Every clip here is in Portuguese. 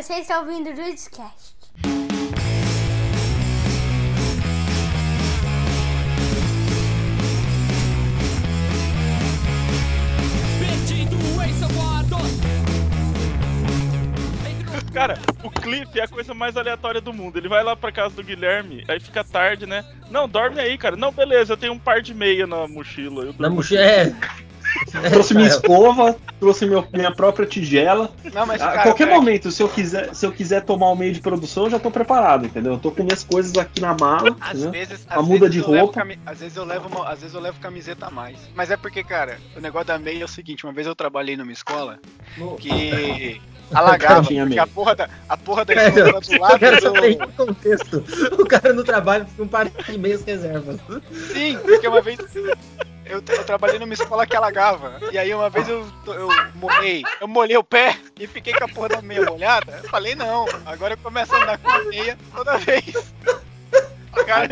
Você está ouvindo o seu quarto. Cara, o Cliff é a coisa mais aleatória do mundo. Ele vai lá pra casa do Guilherme, aí fica tarde, né? Não, dorme aí, cara. Não, beleza, eu tenho um par de meia na mochila. Eu Na mochila. É. Trouxe minha escova, trouxe meu- minha própria tigela. Não, mas, A cara, qualquer cara, momento, se eu, quiser, se eu quiser tomar o meio de produção, eu já tô preparado, entendeu? Eu tô com minhas coisas aqui na mala, Às entendeu? vezes, A às muda vezes de eu levo roupa. cami- às vezes eu levo uma- às vezes eu levo camiseta a mais. Mas é porque, cara, o negócio da meia é o seguinte, uma vez eu trabalhei numa escola que alagava, Tinha porque meia. a porra da, a porra da Cara, escola era do lado quero saber do... em que contexto. O cara no trabalho com um par de meias reservas. Sim, porque uma vez eu, eu trabalhei numa escola que alagava. E aí uma vez eu, eu molhei, eu molhei o pé e fiquei com a porra da meia molhada. Eu falei, não, agora eu começo a andar com a meia toda vez. Cara,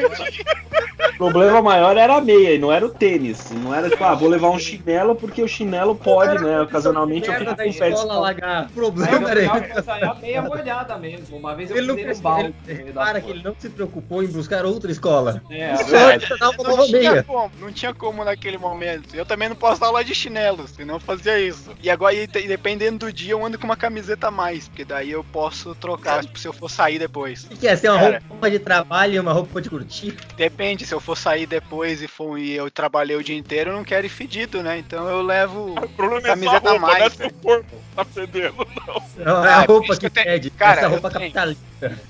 O problema maior era a meia, e não era o tênis. Não era tipo, ah, vou levar um chinelo porque o chinelo pode, né? Ocasionalmente eu fico com pé de. O Aí problema era é a meia molhada mesmo. Uma vez eu Ele não precisava. balde. para que ele não se preocupou em buscar outra escola. É, uma não tinha como, não tinha como naquele momento. Eu também não posso dar aula de chinelo, senão eu fazia isso. E agora, dependendo do dia, eu ando com uma camiseta a mais, porque daí eu posso trocar se eu for sair depois. O que é? Ser uma roupa de trabalho e uma roupa de curtir? Depende, se eu for sair depois e, for, e eu trabalhei o dia inteiro, eu não quero ir fedido, né? Então eu levo. O problema é só a Camiseta roupa, mais, não é seu corpo tá fedendo, não. Não, é Ah, a é por roupa que tenho- pede. Cara, Essa eu roupa tenho. capitalista.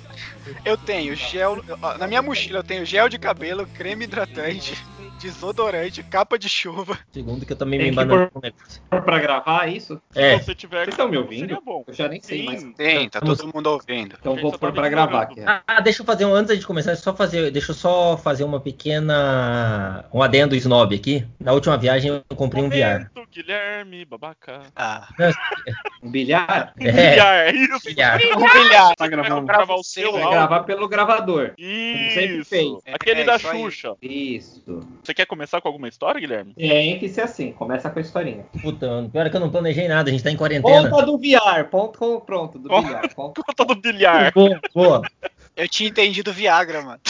Eu tenho gel. Na minha mochila eu tenho gel de cabelo, creme hidratante, desodorante, capa de chuva. Segundo que eu também Tem me embanando com o negócio. pra gravar isso? É, Se você tiver. Vocês estão me ouvindo? Eu já nem sei. Sim. Tem, tá todo mundo ouvindo. Então vou pôr tá pra gravar aqui. Ah, deixa eu fazer um, antes de começar, só fazer, deixa eu só fazer uma pequena um adendo snob aqui. Na última viagem eu comprei um VR. Guilherme, babaca. Ah. Um bilhar? É, VR, isso. VR. Um bilhar. Tá gravando? Gravar o seu gravar pelo gravador. sempre Isso. fez. Aquele É, da. Xuxa. Isso. Você quer começar com alguma história, Guilherme? Tem que ser assim, começa com a historinha. Puta, pior é que eu não planejei nada, a gente tá em quarentena. Ponta do VR, ponto com- pronto, do bilhar. Conta do bilhar. Boa, boa. Eu tinha entendido Viagra, mano.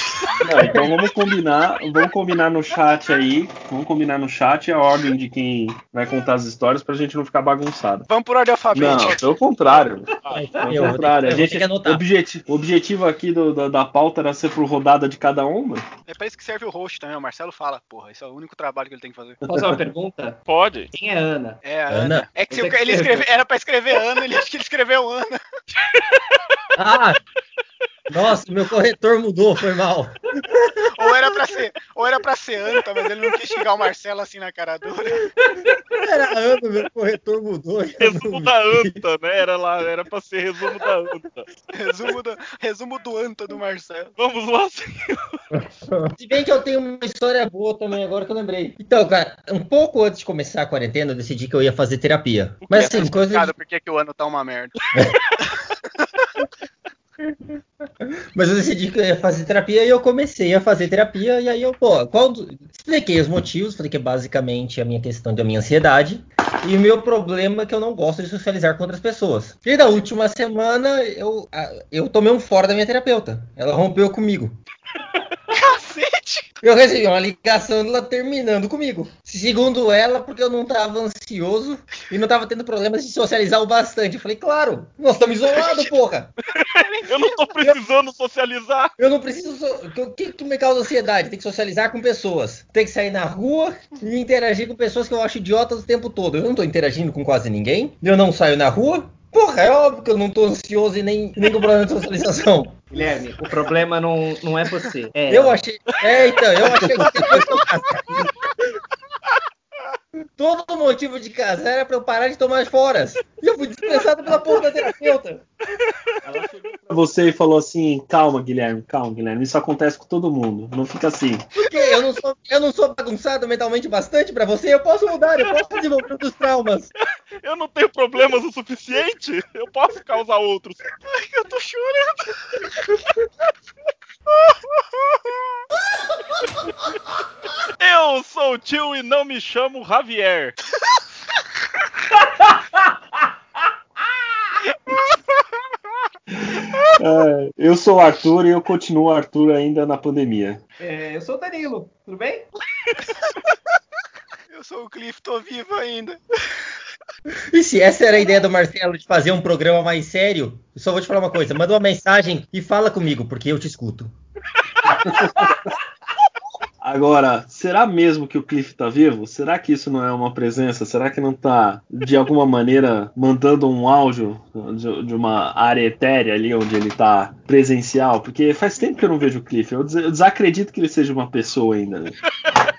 Não, então vamos combinar, vamos combinar no chat aí. Vamos combinar no chat a ordem de quem vai contar as histórias pra gente não ficar bagunçado. Vamos por ordem alfabética. Não, pelo contrário. Pelo ter, contrário. eu A ter gente, o, anotar. objeti- o objetivo aqui do- da, da pauta era ser por rodada de cada um, mano. É pra isso que serve o host também. O Marcelo fala, porra, esse é o único trabalho que ele tem que fazer. Posso fazer uma pergunta? Pode. Quem é Ana? É, a Ana? Ana. É que se ele escreve, era pra escrever Ana, ele acho que ele escreveu Ana. Ah! Nossa, meu corretor mudou, foi mal. Ou era pra ser, ou era pra ser Anta, mas ele não quis xingar o Marcelo assim na cara dura. Era ano, meu corretor mudou. Resumo da anta, né? Era lá, era pra ser resumo da anta. Resumo do, resumo do Anta do Marcelo. Vamos lá, senhor. Se bem que eu tenho uma história boa também, agora que eu lembrei. Então, cara, um pouco antes de começar a quarentena, eu decidi que eu ia fazer terapia. Mas assim, coisa. Cara, por que, que o ano tá uma merda? Mas eu decidi que eu ia fazer terapia e eu comecei a fazer terapia. E aí eu, pô, qual. do- Expliquei os motivos, falei que é basicamente a minha questão da minha ansiedade. E o meu problema é que eu não gosto de socializar com outras pessoas. E na última semana eu, eu tomei um fora da minha terapeuta. Ela rompeu comigo. Cacete! Eu recebi uma ligação dela terminando comigo. Segundo ela, porque eu não tava ansioso e não tava tendo problemas de socializar o bastante. Eu falei, claro, nós estamos isolados, porra. Eu não tô precisando socializar. Eu não preciso. so- O que, que me causa ansiedade? Tem que socializar com pessoas. Tem que sair na rua e interagir com pessoas que eu acho idiotas o tempo todo. Eu não tô interagindo com quase ninguém. Eu não saio na rua. Porra, é óbvio que eu não tô ansioso e nem, nem com problema de socialização. Guilherme, o problema não, não é você. É Eu ela. achei. É, então, eu achei que depois que eu. Todo motivo de casar era pra eu parar de tomar as foras. E eu fui dispensado pela porra da terapeuta. Pra Você falou assim, calma, Guilherme, calma, Guilherme. Isso acontece com todo mundo. Não fica assim. Por quê? Eu não sou, eu não sou bagunçado mentalmente bastante pra você? Eu posso mudar, eu posso desenvolver outros traumas. Eu não tenho problemas o suficiente. Eu posso causar outros. Eu tô chorando. Eu sou o tio e não me chamo Javier. É, eu sou o Arthur e eu continuo Arthur ainda na pandemia. É, eu sou o Danilo, tudo bem? Eu sou o Cliff, tô vivo ainda. E se essa era a ideia do Marcelo de fazer um programa mais sério, eu só vou te falar uma coisa: manda uma mensagem e fala comigo, porque eu te escuto. Agora, será mesmo que o Cliff tá vivo? Será que isso não é uma presença? Será que não tá, de alguma maneira, mandando um áudio de, de uma área etérea ali onde ele tá presencial? Porque faz tempo que eu não vejo o Cliff. Eu, des- eu desacredito que ele seja uma pessoa ainda. Né?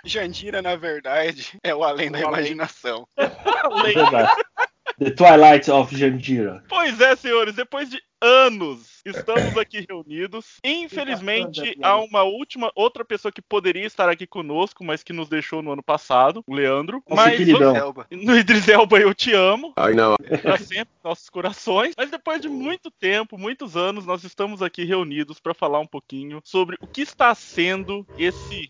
Jandira, na verdade, é o além da O além. imaginação. É verdade. The Twilight of Jandira. Pois é, senhores, depois de anos estamos aqui reunidos. Infelizmente, há uma última outra pessoa que poderia estar aqui conosco, mas que nos deixou no ano passado, o Leandro. Nossa, mas queridão. Elba. no Idris Elba eu te amo. I know. Pra sempre em nossos corações. Mas depois de muito tempo, muitos anos, nós estamos aqui reunidos para falar um pouquinho sobre o que está sendo esse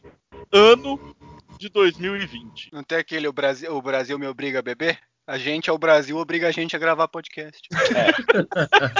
ano de 2020. Não tem aquele o Brasil, o Brasil me obriga a beber? A gente é o Brasil, obriga a gente a gravar podcast.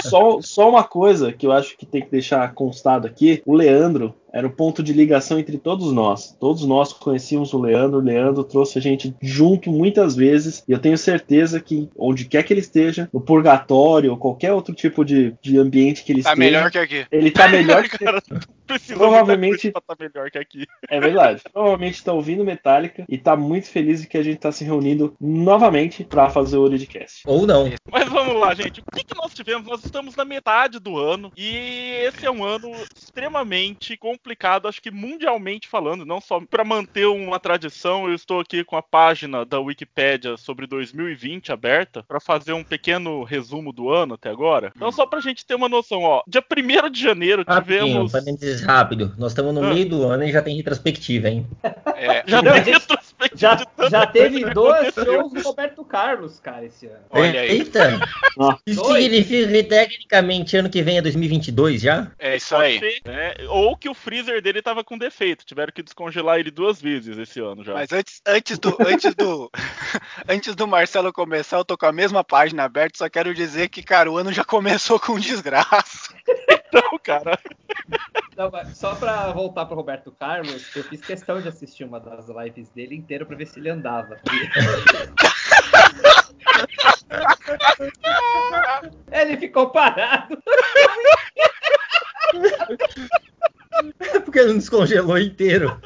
Só, só uma coisa que eu acho que tem que deixar constado aqui: o Leandro era o ponto de ligação entre todos nós. Todos nós conhecíamos o Leandro, o Leandro trouxe a gente junto muitas vezes, e eu tenho certeza que onde quer que ele esteja, no purgatório ou qualquer outro tipo de, de ambiente que ele Tá esteja, melhor que aqui. ele tá melhor que. Cara, precisa Provavelmente- estar melhor que aqui. É verdade. Provavelmente tá ouvindo Metallica e tá muito feliz de que a gente tá se reunindo novamente pra fazer o Uridcast. Ou não. Mas vamos lá, gente. O que, que nós tivemos? Nós estamos na metade do ano e esse é um ano extremamente complicado, acho que mundialmente falando, não só para manter uma tradição. Eu estou aqui com a página da Wikipédia sobre 2020 aberta para fazer um pequeno resumo do ano até agora. Então, só pra gente ter uma noção, ó, dia 1 de janeiro Rapidinho, tivemos. parênteses rápido. Nós estamos no Ah. meio do ano e já tem retrospectiva, hein? É, Já tem retrospectiva Já, já teve dois shows do Roberto Carlos, cara, esse ano. olha aí. Eita! Isso Dois. significa que tecnicamente ano que vem é 2022 já? É isso Pode aí. ser, né? Ou que o freezer dele tava com defeito. Tiveram que descongelar ele duas vezes esse ano já. Mas antes, antes do. Antes do. antes do Marcelo começar, eu tô com a mesma página aberta, só quero dizer que, cara, o ano já começou com desgraça. Então, cara, Não, só pra voltar pro Roberto Carlos, eu fiz questão de assistir uma das lives dele inteira pra ver se ele andava. ele ficou parado. Porque ele não descongelou inteiro.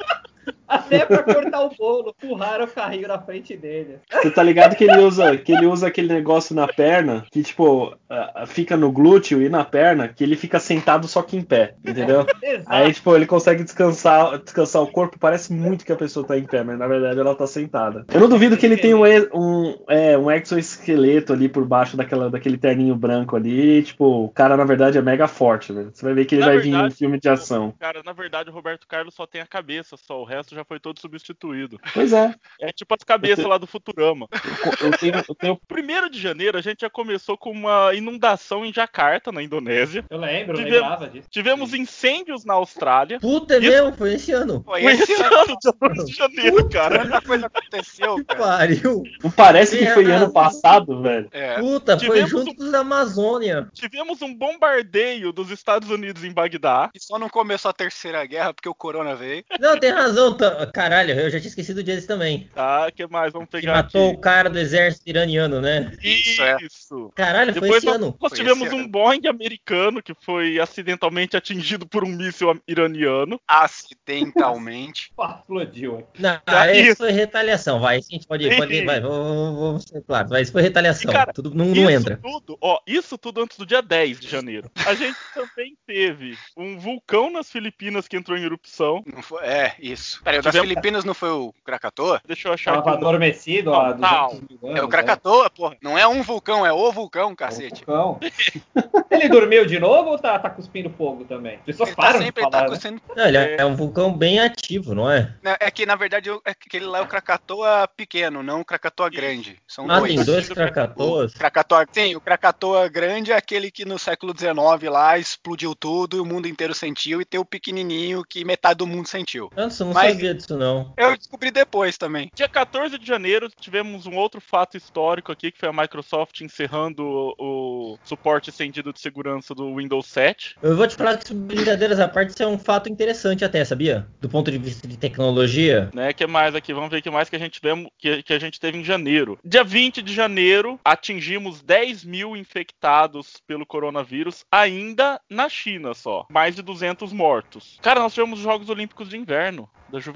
Até pra cortar o bolo, empurraram o carrinho na frente dele. Você tá ligado que ele usa que ele usa aquele negócio na perna que tipo ah, fica no glúteo e na perna que ele fica sentado só que em pé, entendeu? Aí tipo ele consegue descansar descansar o corpo. Parece muito que a pessoa tá em pé, mas na verdade ela tá sentada. Eu não duvido que ele tenha um um, é, um exoesqueleto ali por baixo daquela daquele terninho branco ali. Tipo o cara na verdade é mega forte, né? Você vai ver que ele Na vai vir em um verdade, filme de ação. cara, na verdade o Roberto Carlos só tem a cabeça, só o resto já foi todo substituído. Pois é. É tipo as cabeças Eu te- lá do Futurama. Eu tenho, eu tenho Primeiro de janeiro a gente já começou com uma inundação em Jacarta, na Indonésia. Eu lembro, eu Tivemos- lembrava disso. Tivemos incêndios na Austrália. Puta, é Isso- mesmo? Foi esse ano. Foi esse esse ano, dia 2 de janeiro, cara. tanta coisa aconteceu, Que cara. pariu. Não parece que foi ano passado, velho. É, Puta, foi Tivemos junto um- da Amazônia. Tivemos um bombardeio dos Estados Unidos em Bagdá. e só não começou a terceira guerra porque o Corona veio. Não, tem razão. Tá- Caralho, eu já tinha esquecido desse também. Tá, que mais? Vamos Que pegar matou aqui. o cara do exército iraniano, né? Isso, é. Isso. Caralho, foi Depois esse nós, ano. nós Foi tivemos um ano. Boeing americano que foi acidentalmente atingido por um míssil iraniano. Acidentalmente. Pá, explodiu aqui. Não, Tá, isso isso. foi retaliação, vai. A gente pode. pode vai, vamos, ser claro. Vai, isso foi retaliação. E, cara, Tudo não, não isso entra. tudo, ó, isso tudo antes do dia 10 de janeiro. A gente também teve um vulcão nas Filipinas que entrou em erupção. Não foi, é, isso. Peraí, o das Tivemos- Filipinas não foi o Krakatoa? Deixa eu achar Tava aqui. adormecido há Não, não. 200 mil anos. É o né? Krakatoa, porra. Não é um vulcão, é o vulcão, É cacete. o vulcão. Ele dormiu de novo ou tá, tá cuspindo fogo também? As pessoas Ele tá param sempre de ele tá falar, né? cuspindo- Não, ele é um vulcão bem ativo, não é? É que, na verdade, é que aquele lá é o Krakatoa pequeno, não o Krakatoa grande. São Ah, dois. tem dois Krakatoas. O Krakatoa, sim, o Krakatoa grande é aquele que no século XIX lá explodiu tudo e o mundo inteiro sentiu, e tem o pequenininho que metade do mundo sentiu. Nossa, não Mas- sabia disso, não. Eu descobri depois. também. Dia 14 de janeiro, tivemos um outro fato histórico aqui, que foi a Microsoft encerrando o, o suporte estendido de segurança do Windows 7. Eu vou te falar que, brincadeiras à parte, isso é um fato interessante até, sabia? Do ponto de vista de tecnologia. Né, que mais aqui? Vamos ver o que mais que a gente tivemos, que, que a gente teve em janeiro. Dia 20 de janeiro, atingimos 10 mil infectados pelo coronavírus, ainda na China só. Mais de 200 mortos. Cara, nós tivemos os Jogos Olímpicos de Inverno da Juventude.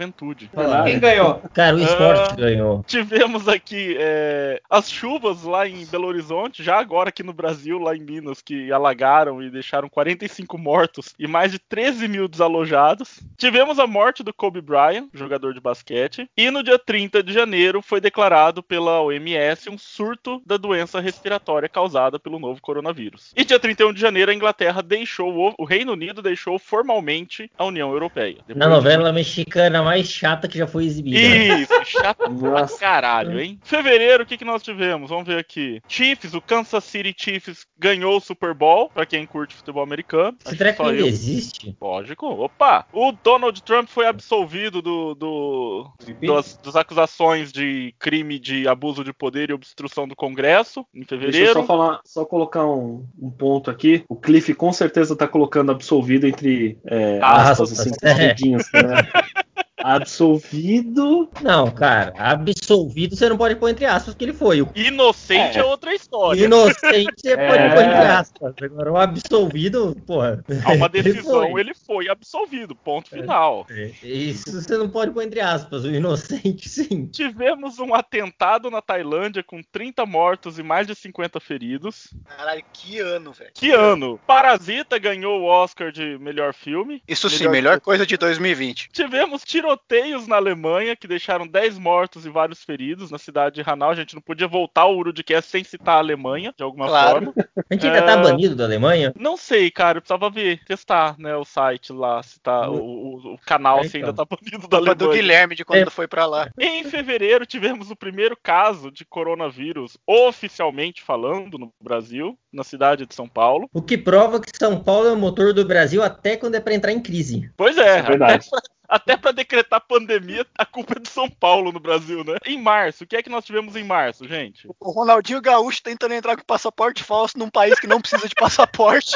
Quem ganhou? Cara, o esporte Ah. ganhou. Tivemos aqui é, as chuvas lá em Belo Horizonte, já agora aqui no Brasil, lá em Minas, que alagaram e deixaram 45 mortos e mais de 13 mil desalojados. Tivemos a morte do Kobe Bryant, jogador de basquete. E no dia 30 de janeiro foi declarado pela OMS um surto da doença respiratória causada pelo novo coronavírus. E dia 31 de janeiro a Inglaterra deixou, o, Reino Unido deixou formalmente a União Europeia. Na Depois de novela mexicana mais chata que já foi exibida. isso, chato pra Nossa. caralho, hein? Fevereiro, o que, que nós tivemos? Vamos ver aqui. Chiefs, o Kansas City Chiefs ganhou o Super Bowl, pra quem curte futebol americano. Esse treco ainda eu. existe? Lógico. Opa! O Donald Trump foi absolvido do, do- das, das acusações de crime de abuso de poder e obstrução do Congresso em Deixa eu fevereiro. só falar, só colocar um, um ponto aqui. O Cliff com certeza tá colocando absolvido entre é, aspas, Aspas, assim, é. dedinhos, né? Absolvido. Não, cara, absolvido você não pode pôr entre aspas que ele foi. O Inocente é, É. outra história. inocente você É. pode pôr entre aspas. Agora o absolvido, porra. Há uma ele decisão, foi. ele foi absolvido. Ponto final. Isso você não pode pôr entre aspas. O inocente, sim. Tivemos um atentado na Tailândia com 30 mortos e mais de 50 feridos. Caralho, que ano, velho. Que ano? Parasita ganhou o Oscar de melhor filme. Isso sim, Melhor melhor coisa de 2020. Tivemos tiroteios na Alemanha que deixaram 10 mortos e vários feridos na cidade de Hanau. A gente não podia voltar ao Urudcast sem citar a Alemanha, de alguma Claro. forma. A gente ainda tá É. banido da Alemanha? Não sei, cara, eu precisava ver, testar, né, o site lá, se tá, o, o- o canal É, se então. ainda tá banido da Culpa do Alemanha. Guilherme de quando É. foi pra lá. Em fevereiro, tivemos o primeiro caso de coronavírus oficialmente falando no Brasil, na cidade de São Paulo. O que prova que São Paulo é o motor do Brasil até quando é pra entrar em crise. Pois é, É verdade. até para decretar pandemia, a culpa é de São Paulo no Brasil, né? Em março, o que é que nós tivemos em março, gente? O Ronaldinho Gaúcho tentando entrar com passaporte falso num país que não precisa de passaporte.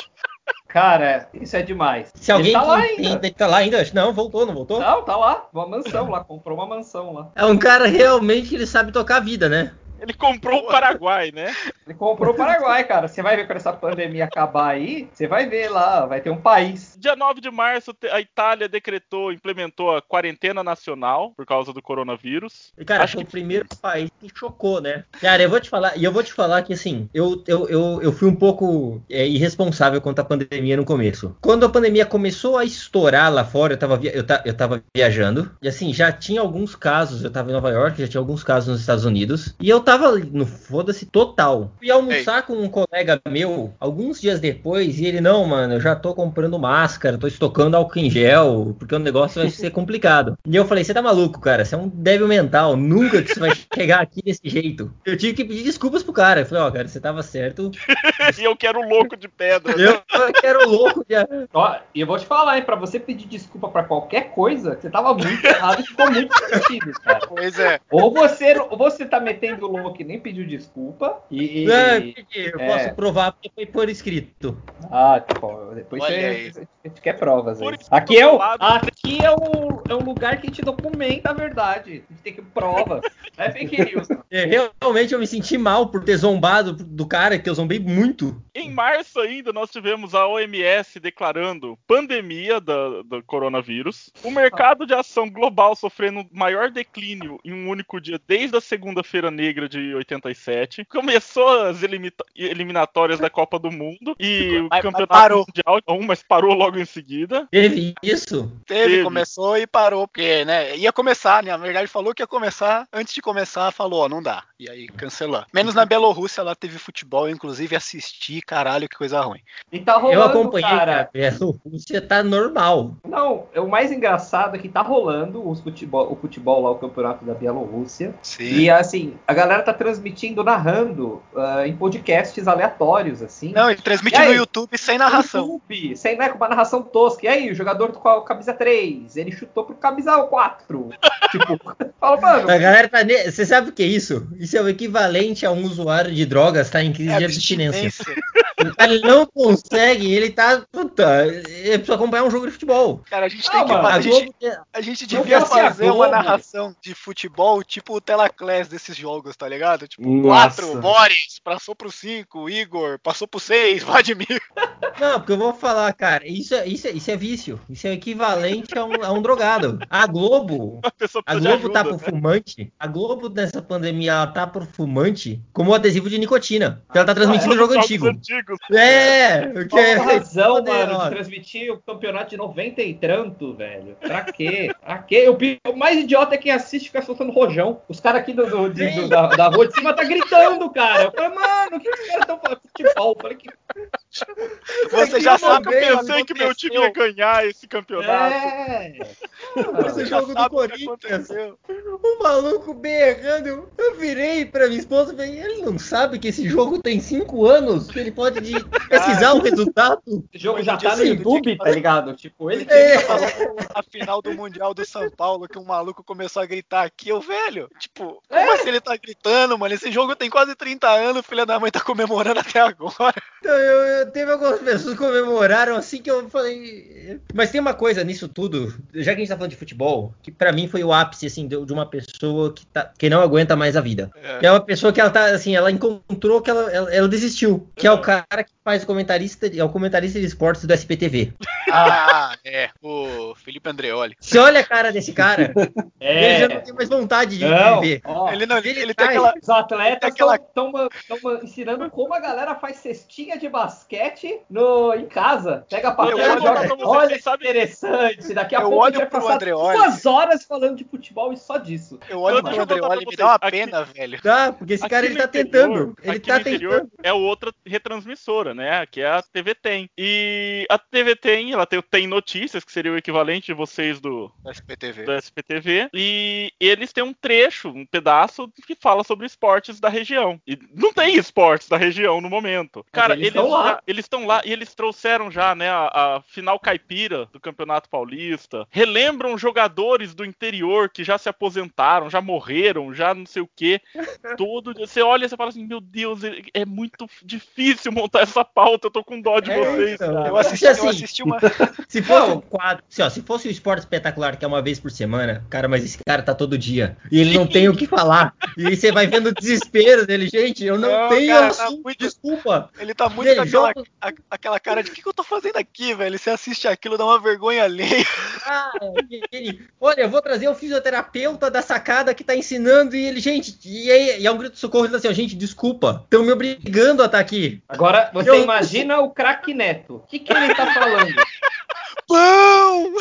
Cara, isso é demais. Se alguém Ele tá lá ainda. tenta- tá lá ainda, não, voltou, não voltou? Não, tá lá. Uma mansão lá. Comprou uma mansão lá. É um cara realmente que ele sabe tocar a vida, né? Ele comprou o Paraguai, né? Ele comprou o Paraguai, cara. Você vai ver quando essa pandemia acabar aí, você vai ver lá, vai ter um país. Dia 9 de março, a Itália decretou, implementou a quarentena nacional por causa do coronavírus. E, cara, Acho foi que- o primeiro país que chocou, né? Cara, eu vou te falar, e eu vou te falar que assim, eu, eu, eu, eu fui um pouco é, irresponsável quanto à pandemia no começo. Quando a pandemia começou a estourar lá fora, eu tava, via- eu, ta- eu tava viajando, e assim, já tinha alguns casos, eu tava em Nova York, já tinha alguns casos nos Estados Unidos, e eu tava ali no foda-se total. Fui almoçar com um colega meu, alguns dias depois, e ele, não, mano, eu já tô comprando máscara, tô estocando álcool em gel, porque o negócio vai ser complicado. E eu falei, você tá maluco, cara, você é um débil mental, nunca que você vai chegar aqui desse jeito. Eu tive que pedir desculpas pro cara, eu falei, ó, cara, você tava certo, e eu quero louco de pedra. né? eu quero louco de... Ó, e eu vou te falar, hein, pra você pedir desculpa pra qualquer coisa, você tava muito errado e ficou muito sentido, cara. Pois é. Ou você, ou você tá metendo louco e nem pediu desculpa, e... É, eu É. posso provar porque foi por escrito. Ah, pô, depois você, a gente quer provas aí. Aqui que eu é, o, aqui é, o, é o lugar que a gente documenta a verdade. A gente tem que prova. É fake news. É, Realmente eu me senti mal por ter zombado do cara, que eu zombei muito. Em março ainda, nós tivemos a OMS declarando pandemia da- do coronavírus. O mercado de ação global sofrendo o maior declínio em um único dia desde a Segunda-feira Negra de 87. Começou as eliminatórias da Copa do Mundo e o Mas- mas campeonato parou. mundial, um, mas parou logo em seguida. Teve isso? Teve, Teve. começou e parou, porque, né, ia começar, né, na verdade falou que ia começar, antes de começar falou, ó, não dá, e aí cancelou. Menos na Bielorrússia, lá teve futebol, eu inclusive assisti, caralho, que coisa ruim. E tá rolando, Eu acompanhei, cara. cara. Bielorrússia tá normal. Não, é o mais engraçado é que tá rolando os futebol, o futebol lá, o campeonato da Bielorrússia. Sim. E assim, a galera tá transmitindo, narrando ah, em podcasts aleatórios, assim. Não, ele transmite E aí? no YouTube sem narração. YouTube, sem né, com uma narração tosca. E aí, o jogador com a camisa 3, ele chutou pro camisa 4. tipo, fala, mano. A galera tá. ne- Você sabe o que é isso? Isso é o equivalente a um usuário de drogas tá em crise É de abstinência. abstinência. O cara não consegue, ele tá. Puta, ele precisa acompanhar um jogo de futebol. Cara, a gente Não, tem que mano. A A gente, Globo, a gente devia fazer uma narração de futebol tipo o Telaclass desses jogos, tá ligado? Tipo, Nossa. 4, Boris, passou pro 5, Igor, passou pro 6, Vladimir. Não, porque eu vou falar, cara, isso é, isso é, isso é vício. Isso é equivalente a um, a um drogado. A Globo, A a Globo tá ajuda, pro né? fumante. A Globo nessa pandemia, ela tá pro fumante como adesivo de nicotina. Porque ela tá transmitindo jogo Jogos antigo. antigos. É, o que Qual é. razão, poder, mano, ó. de transmitir o campeonato de 90 e tanto, velho? Pra quê? Pra quê? O, mais idiota é quem assiste e fica soltando rojão. Os caras aqui do, do- de- do- da, da rua de cima tá gritando, cara. Eu falei, mano, o que, que os caras estão falando de futebol? Eu falei que. Você já sabe Eu que pensei que meu time ia ganhar esse campeonato. É. Esse jogo do que Corinthians. O maluco berrando. Eu, eu virei pra minha esposa e falei, ele não sabe que esse jogo tem cinco anos, que ele pode de- precisar o resultado. Esse jogo já tá no YouTube, que tá ligado? Tipo, ele É. A final do Mundial do São Paulo, que um maluco começou a gritar aqui, eu, velho, tipo, É. como assim ele tá gritando, mano? Esse jogo tem quase 30 anos, filha da mãe tá comemorando até agora. Então, eu, eu- teve algumas pessoas que comemoraram assim que eu falei. Mas tem uma coisa nisso tudo, já que a gente tá falando de futebol, que pra mim foi o ápice assim, de, de uma pessoa que, tá, que não aguenta mais a vida. É. É uma pessoa que ela tá assim, ela encontrou que ela, ela, ela desistiu. Que é o cara que faz o comentarista, é o comentarista de esportes do SPTV. Ah, é, o Felipe Andreoli. Você olha a cara desse cara, ele já não É. tem mais vontade de Não, viver. ó, Ele não, ele, ele tem aquela. Os atletas Aquela- estão ensinando como a galera faz cestinha de basquete no, em casa. Pega papel Eu e olho joga. Olha que sabe- interessante. Daqui a Eu pouco a olho gente vai pro passar Andreoli. duas horas falando de futebol e só disso. Eu olho Eu pro eu Andreoli e me dá uma aqui- pena, velho. Tá, porque esse Aqui cara ele tá interior- tentando. Ele aqui tá tentando. É outra retransmissora, né? Que é a TV Tem. E a TV Tem, ela tem o Tem Notícias, que seria o equivalente de vocês do, SPTV. do SPTV. E eles têm um trecho, um pedaço que fala sobre esportes da região. E não tem esportes da região no momento. Cara, eles eles estão lá. eles estão lá e eles trouxeram já, né, a, a final caipira do Campeonato Paulista. Relembram jogadores do interior que já se aposentaram, já morreram, já não sei o quê. Todo dia. Você olha e você fala assim, meu Deus, é é muito difícil montar essa pauta, eu tô com dó de É, vocês. então. cara. Eu assisti, Assim, eu assisti uma. Se fosse um quadro, assim, ó, se fosse o esporte espetacular, que é uma vez por semana, cara, mas esse cara tá todo dia. E ele não tem o que falar. E aí você vai vendo o desespero dele, gente. Eu não, Não, tenho cara, tá assunto, muito- desculpa. Ele tá muito Ele com aquela, joga- a- aquela cara de o que, que eu tô fazendo aqui, velho? Você assiste aquilo, dá uma vergonha alheia. Ah, ele, olha, eu vou trazer o fisioterapeuta da sacada que tá ensinando. E ele, gente, e, aí, e é um grito de socorro, ele tá assim, ó, gente, desculpa. Estão me obrigando a estar aqui. Agora, você imagina o craque Neto. O que, que ele tá falando? Pão!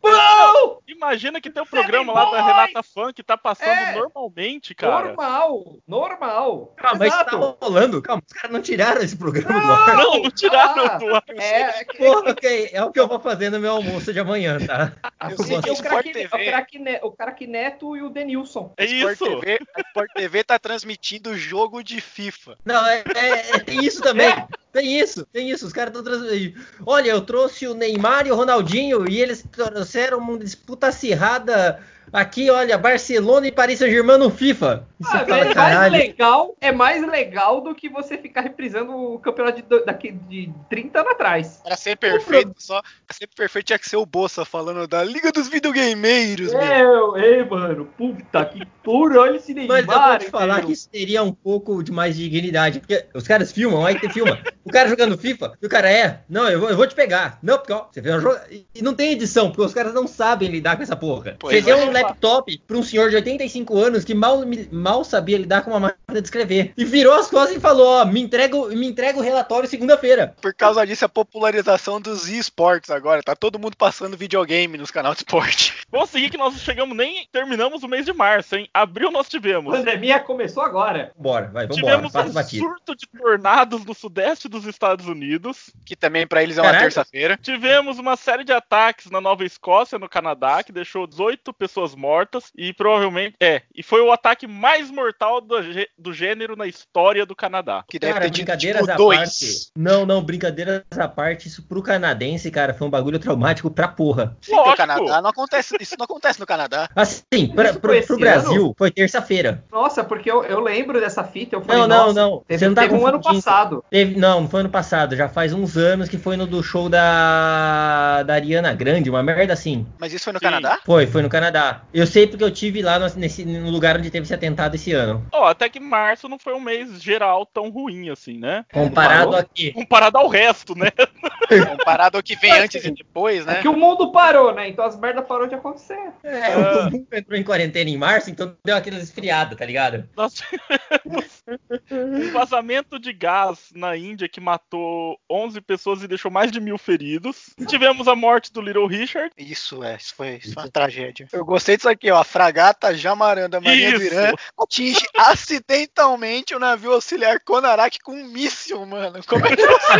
Pão! Imagina que tem o Seven programa lá da! Renata Fã que tá passando É. normalmente, cara. Normal, normal. Calma, mas tá rolando. Calma, os caras não tiraram esse programa do ar. Não, não tiraram Ah, do ar. É, Porra, ok, é o que eu vou fazer no meu almoço de amanhã, tá? Eu sei que o o Sport craque TV. o craque Ne- o craque Neto e o Denilson. É Sport isso. TV, a Sport TV tá transmitindo jogo de FIFA. Não, é, é- é- isso também. Tem isso, tem isso. Os caras estão transmitindo. Olha, eu trouxe o Neymar e o Ronaldinho e eles trouxeram uma disputa acirrada aqui, olha, Barcelona e Paris Saint-Germain no FIFA. Você Ah, fala, é mais caralho. legal, é mais legal do que você ficar reprisando o campeonato de, daqui, de 30 anos atrás. Pra ser perfeito, só. Ser perfeito tinha que ser o Bolsa falando da Liga dos Videogameiros, meu. Eu, ei, mano, puta que puro, olha esse Neymar. Mas eu vou te falar entendeu? que isso teria um pouco de mais dignidade. Porque os caras filmam, aí tem filma. O cara jogando FIFA, e o cara é, não, eu vou, eu vou te pegar. Não, porque ó, você vê um jogo. E não tem edição, porque os caras não sabem lidar com essa porra. Pois você é. deu um laptop pra um senhor de 85 anos que mal, mal sabia lidar com uma máquina de escrever. E virou as costas e falou: Ó, me entrega, o- me entrega o relatório segunda-feira. Por causa disso, a popularização dos esportes agora. Tá todo mundo passando videogame nos canais de esporte. Vamos seguir que nós não chegamos nem terminamos o mês de março, hein? Abril nós A tivemos. pandemia começou agora. Bora, vai, vambora, Tivemos um batido. surto de tornados no sudeste dos Estados Unidos. Que também pra eles é uma terça-feira. Tivemos uma série de ataques na Nova Escócia, no Canadá, que deixou 18 pessoas mortas e provavelmente é, e foi o ataque mais mortal do, do gênero na história do Canadá. Que deve Cara, ter tido brincadeiras tipo à dois. parte. Não, não, brincadeiras à parte. Isso pro canadense, cara, foi um bagulho traumático pra porra. Sim, porque o Lógico. Canadá não acontece, isso não acontece no Canadá. Assim, pra, pro, pro Brasil, ano? foi terça-feira. Nossa, porque eu, eu lembro dessa fita. Eu falei, Não, não, não. Teve, Você não tá teve um ano passado. Teve, não, não foi ano passado. Já faz uns anos que foi no do show da, da Ariana Grande, uma merda assim. Mas isso foi no Sim. Canadá? Foi, foi no Canadá. Eu sei porque eu tive lá no, nesse, no lugar onde teve esse atentado esse ano. Ó, até que março não foi um mês geral tão ruim assim, né? Comparado parou? aqui. Comparado ao resto, né? Comparado ao que vem antes e depois, É né? que o mundo parou, né? Então as merdas parou de acontecer. É, Ah. o mundo entrou em quarentena em março, então deu aquela esfriada, tá ligado? Nós tivemos um vazamento de gás na Índia que matou 11 pessoas e deixou mais de mil feridos. Tivemos a morte do Little Richard. Isso é, isso foi, isso foi uma tragédia. Eu gostei disso aqui, ó. A fragata Jamaranda Marinha do Isso. Irã atinge acidentalmente o navio auxiliar Konarak com um míssil, mano. Como é que você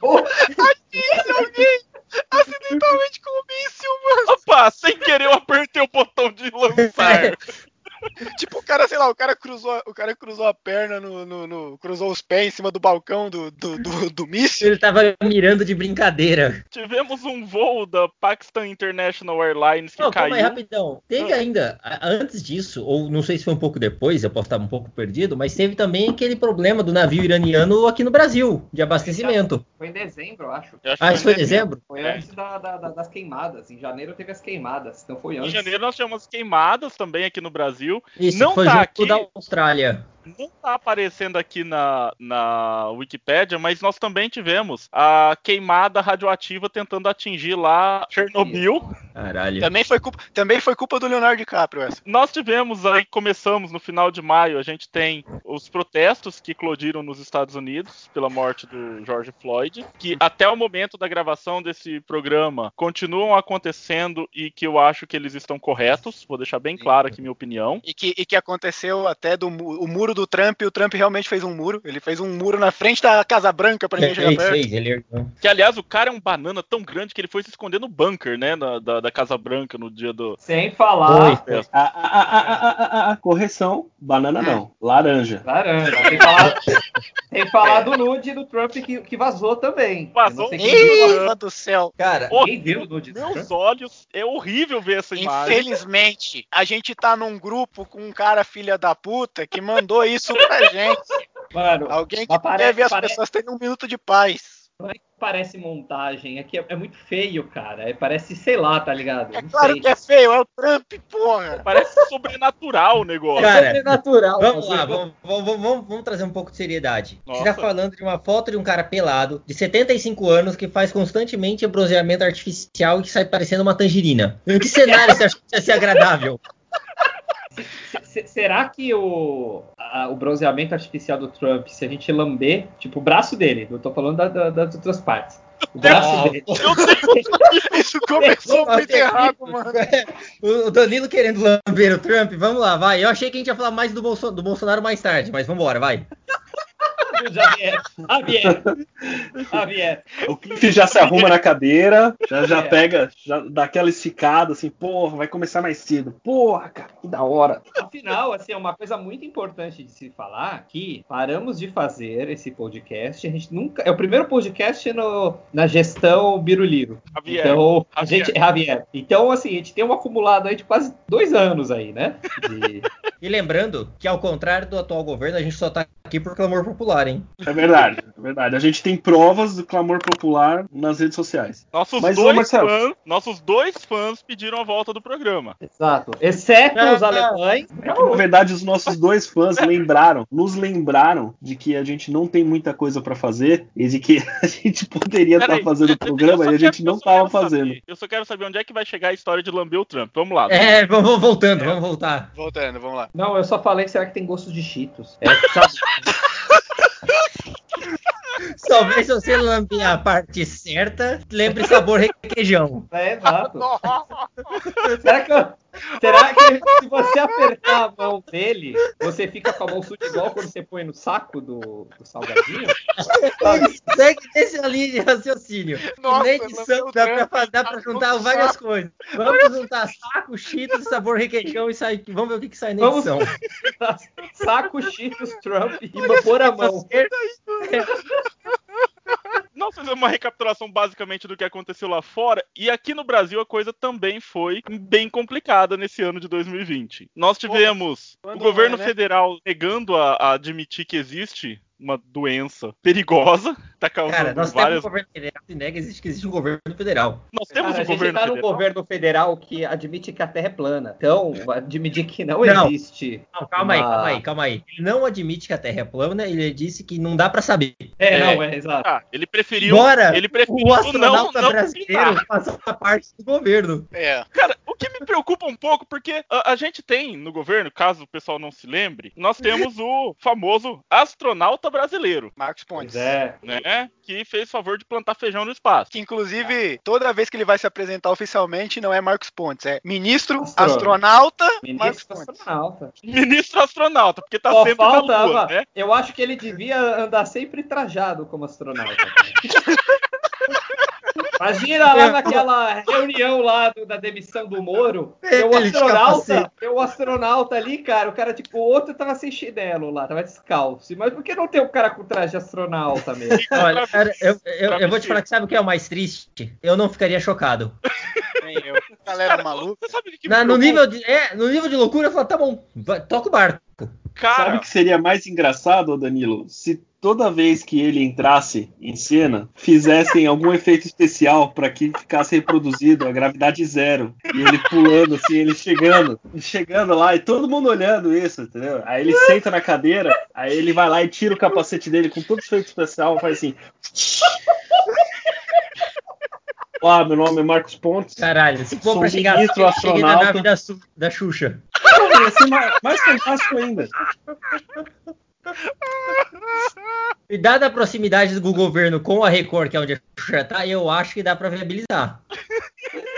atinge alguém acidentalmente com um míssil, mano? Opa, sem querer eu apertei o botão de lançar. Tipo, o cara, sei lá, o cara cruzou, o cara cruzou a perna no, no- no- cruzou os pés em cima do balcão do, do, do, do míssil. Ele tava mirando de brincadeira. Tivemos um voo da Pakistan International Airlines que Não, calma aí, caiu. rapidão. Teve Ah. ainda, antes disso, ou não sei se foi um pouco depois, eu posso estar um pouco perdido, mas teve também aquele problema do navio iraniano aqui no Brasil, de abastecimento. Foi em dezembro, eu acho. Eu acho Ah, que isso foi em dezembro? Foi É. antes da- da- da- das queimadas. Em janeiro teve as queimadas. Então foi Em antes. janeiro nós tivemos queimadas também aqui no Brasil. Isso, Não foi tá junto aqui. da Austrália. Não tá aparecendo aqui na, na Wikipédia, mas nós também tivemos a queimada radioativa tentando atingir lá Chernobyl. Caralho. Também foi culpa, também foi culpa do Leonardo DiCaprio essa. Nós tivemos aí, começamos no final de maio, a gente tem os protestos que eclodiram nos Estados Unidos pela morte do George Floyd, que até o momento da gravação desse programa continuam acontecendo e que eu acho que eles estão corretos. Vou deixar bem claro aqui minha opinião. E que, e que aconteceu até do o muro do Trump, e o Trump realmente fez um muro. Ele fez um muro na frente da Casa Branca pra ninguém chegar Fez, perto. fez, ele Que, aliás, o cara é um banana tão grande que ele foi se esconder no bunker, né? na- da, da Casa Branca no dia do. Sem falar. Foi. É. A, a, a, a, a, a- correção, banana não, laranja. Laranja. Sem falar, sem falar do nude do Trump que, que vazou também. Vazou? Eita do céu! Cara, Quem viu o nude do Trump? meus olhos, é horrível ver essa imagem. Infelizmente, a gente tá num grupo com um cara filha da puta que mandou isso pra gente. Mano, Alguém que parece- quer ver as parece- pessoas tendo um minuto de paz. não é que parece montagem. É que é, é muito feio, cara. É, parece, sei lá, tá ligado? É Não claro sei. que é feio, é o Trump, porra. Parece sobrenatural o negócio. Cara, sobrenatural. Vamos lá, vamos, vamos- vamos- vamos trazer um pouco de seriedade. Nossa. Você tá falando de uma foto de um cara pelado, de 75 anos, que faz constantemente bronzeamento artificial e que sai parecendo uma tangerina. Em que cenário você acha que isso ia ser agradável? Se- será que o, a- o bronzeamento artificial do Trump, se a gente lamber, tipo, o braço dele, eu tô falando da- da- das outras partes. O braço Ah, dele. Isso começou muito errado, mano. O Danilo querendo lamber o Trump, vamos lá, vai. Eu achei que a gente ia falar mais do, Bolso- do Bolsonaro mais tarde, mas vambora, vai. Javier. Javier. Javier. O Cliff já se arruma na cadeira, já, já É. pega, já dá aquela esticada assim, porra, vai começar mais cedo. Porra, cara, que da hora. Afinal, assim, é uma coisa muito importante de se falar que paramos de fazer esse podcast. A gente nunca. É o primeiro podcast no, na gestão Biruliro. Javier. Então, a Javier. gente. Javier. Então, assim, a gente tem um acumulado aí de quase dois anos aí, né? De- E lembrando que, ao contrário do atual governo, a gente só tá aqui por clamor popular, hein? Hein? É verdade, é verdade. A gente tem provas do clamor popular nas redes sociais. Nossos Mas, dois Marcelo. fãs, nossos dois fãs pediram a volta do programa. Exato. Exceto os Ah, alemães. É que, na verdade, os nossos dois fãs lembraram, nos lembraram de que a gente não tem muita coisa pra fazer e de que a gente poderia estar Peraí, fazendo o programa e a gente não só tava quero fazendo. saber- eu só quero saber onde é que vai chegar a história de lamber o Trump. Vamos lá. É, vamos voltando, vamos voltar. Voltando, vamos lá. Não, eu só falei, será que tem gosto de cheetos? É, sabe? Só vê se você lamber a parte certa, lembre sabor requeijão. é exato. Será que, eu- será que se você apertar a mão dele, você fica com a mão suja igual quando você põe no saco do, do salgadinho? Segue nessa linha de raciocínio. Nossa, Na edição dá pra, dá pra juntar várias saco. coisas. Vamos juntar saco, cheetos, sabor requeijão e sai, vamos ver o que, que sai na Vamos- edição. Saco, cheetos, Trump e pôr a mão. Nós fizemos uma recapitulação basicamente do que aconteceu lá fora e aqui no Brasil a coisa também foi bem complicada nesse ano de 2020. Nós tivemos o quando governo é, né? federal negando a, a admitir que existe uma doença perigosa, tá causando Cara, nós várias. temos um governo federal e nega existe que existe um governo federal. Nós temos Cara, um a gente governo tá federal. governo federal que admite que a Terra é plana. Então, admitir que não, Não. existe. Não, calma aí, uma- calma aí, calma aí. Ele não admite que a Terra é plana, ele disse que não dá pra saber. É, É. não, é exato. Ah, ele preferiu. Embora ele preferiu o astronauta não, brasileiro faça parte do governo. É. Cara, o que me preocupa um pouco, porque a, a gente tem no governo, caso o pessoal não se lembre, nós temos o famoso astronauta brasileiro, Marcos Pontes. É. né? Que fez favor de plantar feijão no espaço. Que inclusive, toda vez que ele vai se apresentar oficialmente, não é Marcos Pontes, é ministro, astronauta, Marcos Ministro Pontes. astronauta. Ministro astronauta, porque tá Só sempre na falta, lua, né? eu acho que ele devia andar sempre trajado como astronauta. Imagina lá naquela reunião lá do- da demissão do Moro, tem o Ele de astronauta, tem o astronauta ali, cara, o cara, tipo, o outro tava sem chinelo lá, tava descalço. Mas por que não tem o cara com traje de astronauta mesmo? Olha, cara, eu, eu, eu vou te falar que sabe o que é o mais triste? Eu não ficaria chocado. Nem eu. Galera Cara, maluca. você sabe o que, que me Na- no, nível de, é, no nível de loucura, eu falo, tá bom, toca o barco. Cara, Sabe o que seria mais engraçado, Danilo? Se toda vez que ele entrasse em cena, fizessem algum efeito especial para que ficasse reproduzido a gravidade zero. E ele pulando, assim, ele chegando, chegando lá, e todo mundo olhando isso, entendeu? Aí ele senta na cadeira, aí ele vai lá e tira o capacete dele com todo efeito especial, faz assim. Olá, meu nome é Marcos Pontes. Caralho, se for pra chegar ministro astronauta. nave da, da Xuxa. Não, ia ser mais, mais fantástico ainda. E dada a proximidade do governo com a Record, que é onde a Xuxa tá, eu acho que dá pra viabilizar.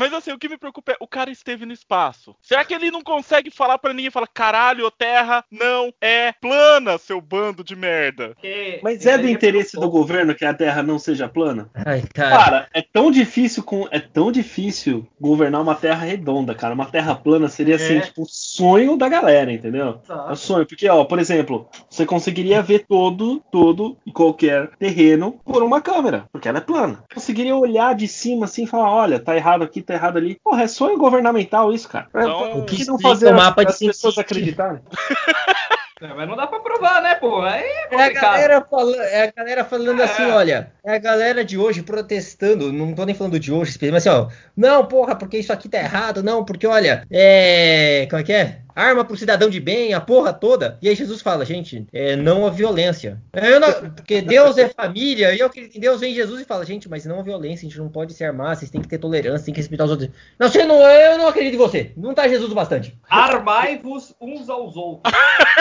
mas assim, o que me preocupa é o cara esteve no espaço. Será que ele não consegue falar pra ninguém? Fala, caralho, a Terra não é plana, seu bando de merda. Porque Mas é do seria interesse do governo que a Terra não seja plana? Ai, cara. Cara, é tão difícil com é tão difícil governar uma terra redonda, cara. Uma terra plana seria assim, É. tipo, o sonho da galera, entendeu? bom. É o sonho, porque ó, por exemplo, você conseguiria ver todo, todo e qualquer terreno por uma câmera, porque ela é plana. Conseguiria olhar de cima assim e falar, olha, tá errado aqui, tá errado ali. Porra, é sonho governamental isso, cara. Então, o que que não fazer o mapa as, de as pessoas acreditarem? É, mas não dá pra provar, né, pô? Aí é É a, galera falando, é a galera falando assim, É. olha, é a galera de hoje protestando, não tô nem falando de hoje, mas assim, ó, não, porra, porque isso aqui tá errado, não, porque olha, é, como é que é? Arma pro cidadão de bem, a porra toda. E aí Jesus fala, gente, é, não a violência. É, não- porque Deus é família, e eu Deus vem Jesus e fala, gente, mas não a violência, a gente não pode se armar, vocês têm que ter tolerância, tem que respeitar os outros. Não, você não, eu não acredito em você, não tá Jesus o bastante. Armai-vos uns aos outros.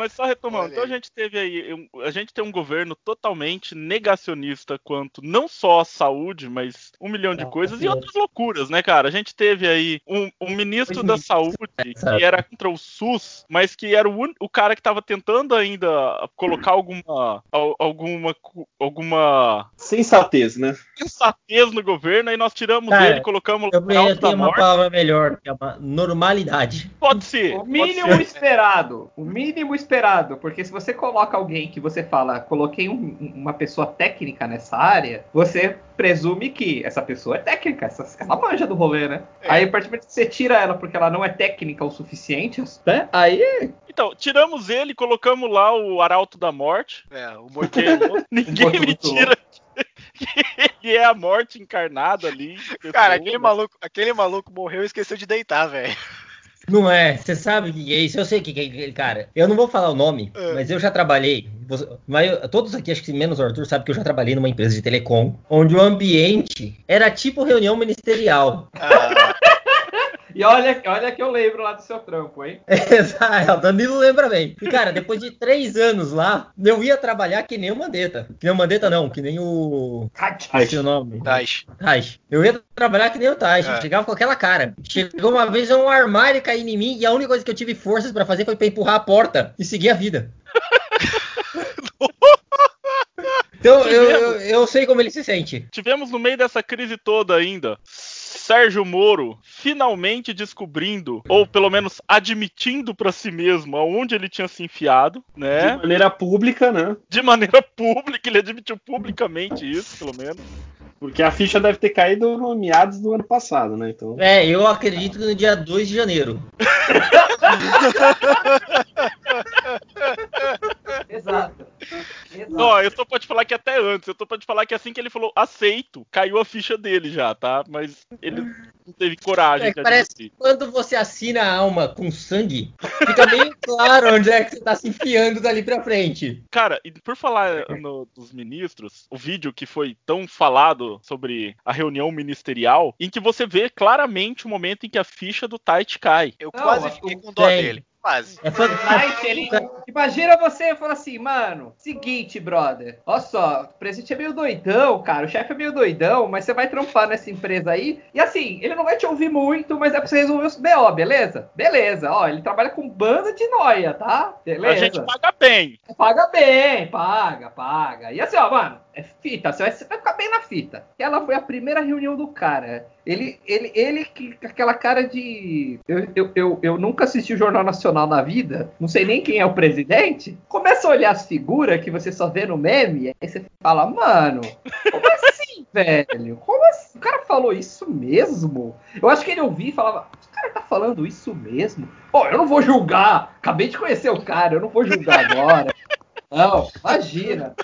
Mas só retomando, Olha então a gente teve aí, a gente tem um governo totalmente negacionista quanto não só a saúde, mas um milhão de Não, coisas e outras loucuras, né, cara? A gente teve aí um, um ministro da é, saúde sabe? que era contra o SUS, mas que era o, o cara que tava tentando ainda colocar alguma al- alguma alguma Sensatez, né? sensatez no governo, aí nós tiramos Cara, ele, colocamos Eu, da tenho uma morte. palavra melhor, que é uma normalidade. Pode ser. O mínimo ser. esperado. O mínimo esperado esperado, porque se você coloca alguém que você fala, coloquei um- um- uma pessoa técnica nessa área, você presume que essa pessoa é técnica, essa, ela manja do rolê, né? É. Aí, a partir do momento que você tira ela porque ela não é técnica o suficiente, né? Aí Então, tiramos ele, colocamos lá o Arauto da Morte, É, o morto. ninguém Morto me tira que ele é a morte encarnada ali. Cara, aquele maluco, aquele maluco morreu e esqueceu de deitar, velho. Não é, você sabe o que é isso, eu sei o que é cara. Eu não vou falar o nome, É. mas eu já trabalhei. você- mas eu- todos aqui, acho que menos o Arthur, sabe que eu já trabalhei numa empresa de telecom, onde o ambiente era tipo reunião ministerial. Ah, E olha, olha que eu lembro lá do seu trampo, hein? Exato, o Danilo lembra bem. E, cara, depois de três anos lá, eu ia trabalhar que nem o Mandetta. Que nem o Mandetta, não, que nem o. Esqueci o nome. Taish. Taish. Eu ia trabalhar que nem o Taish. É. Chegava com aquela cara. Chegou uma vez um armário cair em mim e a única coisa que eu tive forças pra fazer foi pra empurrar a porta e seguir a vida. Então eu, eu, eu sei como ele se sente. Tivemos no meio dessa crise toda ainda. Sérgio Moro finalmente descobrindo, ou pelo menos admitindo pra si mesmo aonde ele tinha se enfiado, De né? maneira pública, né? De maneira pública, ele admitiu publicamente isso, pelo menos. Porque a ficha deve ter caído no meados do ano passado, né? Então. É, eu acredito que no dia 2 de janeiro. Exato. Exato. Ó, eu tô pra te falar que até antes, eu tô pra te falar que assim que ele falou aceito, caiu a ficha dele já, tá? Mas ele não teve coragem É, de parece que quando você assina a alma com sangue, fica bem claro onde é que você tá se enfiando dali pra frente. Cara, e por falar no- dos ministros, o vídeo que foi tão falado sobre a reunião ministerial, em que você vê claramente o momento em que a ficha do Tait cai. Eu Não, quase fiquei com dó tem. dele. Quase. É fantástico. ele- Imagina você falar assim, mano, seguinte, brother. Olha só, o presidente é meio doidão, cara. O chefe é meio doidão, mas você vai trampar nessa empresa aí. E assim, ele não vai te ouvir muito, mas é pra você resolver os BO, beleza? Beleza, ó, ele trabalha com banda de noia, tá? Beleza. A gente paga bem. Paga bem, paga, paga. E assim, ó, mano, é fita, você vai, você vai ficar bem na fita. Ela foi a primeira reunião do cara. Ele, ele, ele, que- aquela cara de. Eu, eu, eu, eu nunca assisti o Jornal Nacional na vida, não sei nem quem é o presidente. Começa a olhar as figuras que você só vê no meme, aí você fala, mano, como assim, velho? Como assim? O cara falou isso mesmo? Eu acho que ele ouvia e falava, o cara tá falando isso mesmo? Pô, eu não vou julgar. Acabei de conhecer o cara, eu não vou julgar agora. Não, imagina.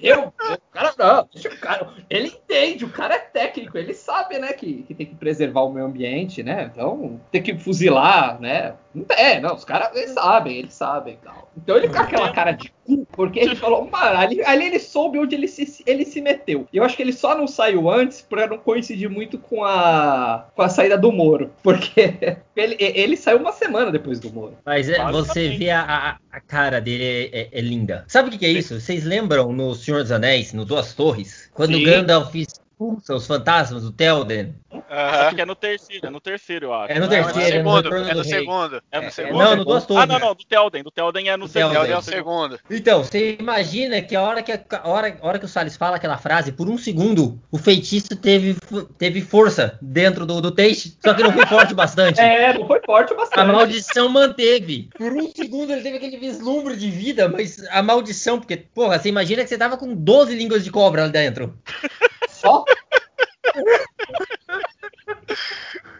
Eu, o cara não, deixa o cara. Ele entende, o cara é técnico, ele sabe, né, que, que tem que preservar o meio ambiente, né? Então, tem que fuzilar, né? Não É, não, os caras eles sabem, eles sabem e tal. Então ele com aquela cara de cu, porque ele falou, mano, ali, ali ele soube onde ele se, ele se meteu. E eu acho que ele só não saiu antes pra não coincidir muito com a, com a saída do Moro. Porque ele, ele saiu uma semana depois do Moro. Mas é, você vê a, a- a cara dele é, é- é linda. Sabe o que, que é isso? Vocês lembram no Senhor dos Anéis, no Duas Torres, quando Sim. Gandalf expulsa os fantasmas do Telden? Acho que é no terceiro, é no terceiro, eu acho. É no Não, é no terceiro, é no segundo. É no segundo. É no É, segundo? não, no Duas Torres. Ah, não, não, do Telden. Do Telden é no Do segundo. Telden. É o segundo. Então, você imagina que a hora que, a hora, a hora que o Salles fala aquela frase, por um segundo, o feitiço teve, teve força dentro do, do Teixe, só que não foi forte bastante. É, não foi forte o A bastante. maldição manteve. Por um segundo ele teve aquele vislumbre de vida, mas a maldição, porque, porra, você imagina que você tava com 12 línguas de cobra lá dentro. Só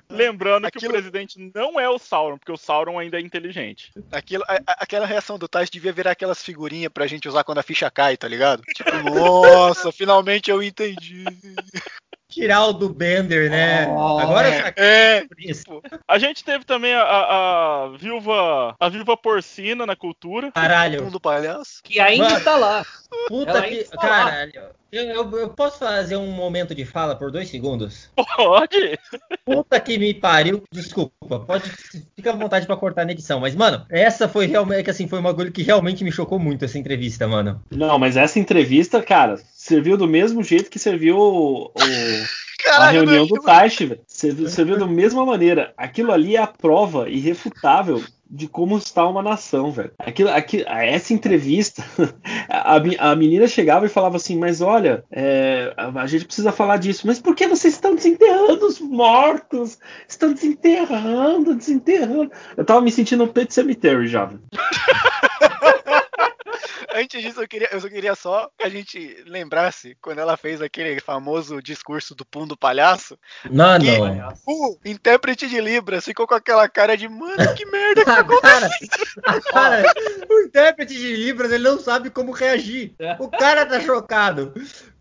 Lembrando que Aquilo- o presidente não é o Sauron, porque o Sauron ainda é inteligente. Aquilo, a- aquela reação do Tais devia virar aquelas figurinhas pra gente usar quando a ficha cai, tá ligado? Tipo, nossa, finalmente eu entendi. Tirar o do Bender, né? Oh, Agora É, saquei por isso. A gente teve também a, a, a viúva a viúva porcina na cultura. Caralho. mundo palhaço. que ainda Mano. tá lá. Puta Ela que. tá. Caralho. Eu, eu- eu posso fazer um momento de fala por dois segundos? Pode? Puta que me pariu. Desculpa, pode. Fica à vontade pra cortar na edição. Mas, mano, essa foi realmente. Assim, foi uma coisa que realmente me chocou muito, essa entrevista, mano. Não, mas essa entrevista, cara, serviu do mesmo jeito que serviu o- o- a reunião do Taish, velho. Serviu, serviu da mesma maneira. Aquilo ali é a prova irrefutável de como está uma nação, velho. Aquilo, aqui, essa entrevista, a, a menina chegava e falava assim, mas olha, é, a, gente precisa falar disso. Mas por que vocês estão desenterrando os mortos? Estão desenterrando, desenterrando. Eu tava me sentindo um pet cemitério já, velho. Antes disso, eu, queria, eu só queria só que a gente lembrasse quando ela fez aquele famoso discurso do pum do palhaço. Não, Que- não. O intérprete de Libras ficou com aquela cara de mano, que merda que Ah, aconteceu. cara, ah, cara, o intérprete de Libras ele não sabe como reagir. O cara tá chocado.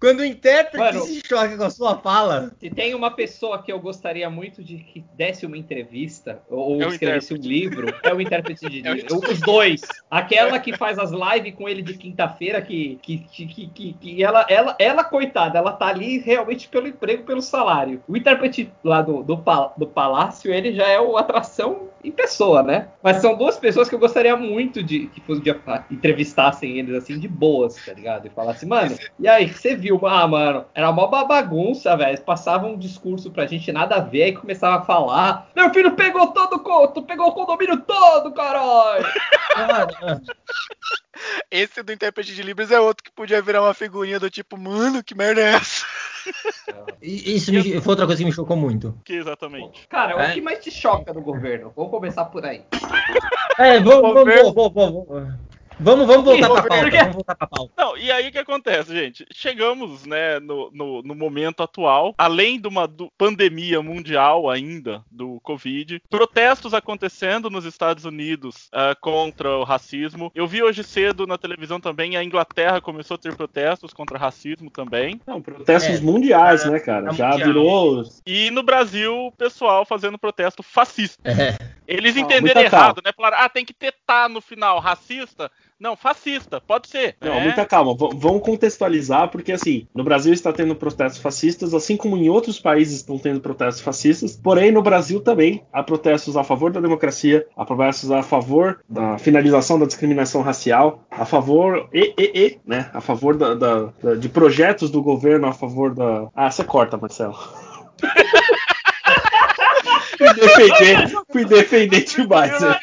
Quando o intérprete Mano. se choca com a sua fala, Se tem uma pessoa que eu gostaria muito de que desse uma entrevista ou É escrevesse um livro, é o intérprete de É livro. Os dois. Aquela que faz as lives com ele de quinta-feira, que, que, que, que, que- que ela, ela, ela, coitada, ela tá ali realmente pelo emprego, pelo salário. O intérprete lá do, do, do palácio, ele já é o atração em pessoa, né? Mas são duas pessoas que eu gostaria muito de que fosse de, entrevistassem eles assim de boas, tá ligado? E falasse, mano, e aí, você viu? Ah, mano, era uma bagunça, velho. Passava um discurso pra gente nada a ver e começava a falar. Meu filho pegou todo o co- tu pegou o condomínio todo, caralho! Esse do intérprete de Libras é outro que podia virar uma figurinha do tipo, mano, que merda é essa? isso me- foi outra coisa que me chocou muito. Que exatamente. Cara, É. o que mais te choca do governo? Vamos começar por aí. É, vamos, vamos, vamos, vamos, vamos. Vamos, voltar pra pauta. Porque- Vamos voltar pra pauta. Não, e aí o que acontece, gente? Chegamos, né, no, no, no momento atual, além de uma do- pandemia mundial ainda do Covid, protestos acontecendo nos Estados Unidos ah, contra o racismo. Eu vi hoje cedo na televisão também, a Inglaterra começou a ter protestos contra racismo também. Não, protestos É. mundiais, É, né, cara? é Já mundial. virou. E no Brasil, o pessoal fazendo protesto fascista. É. Eles Ah, entenderam muita errado, né? Falaram, ah, tem que ter tá no final, racista. Não, fascista, pode ser. Não, né? muita calma. V- vamos contextualizar, porque assim, no Brasil está tendo protestos fascistas, assim como em outros países estão tendo protestos fascistas. Porém, no Brasil também há protestos a favor da democracia, há protestos a favor da finalização da discriminação racial, a favor e, e, e né? A favor da, da- da- de projetos do governo a favor da. Ah, você corta, Marcelo. fui defender, fui defender demais. né?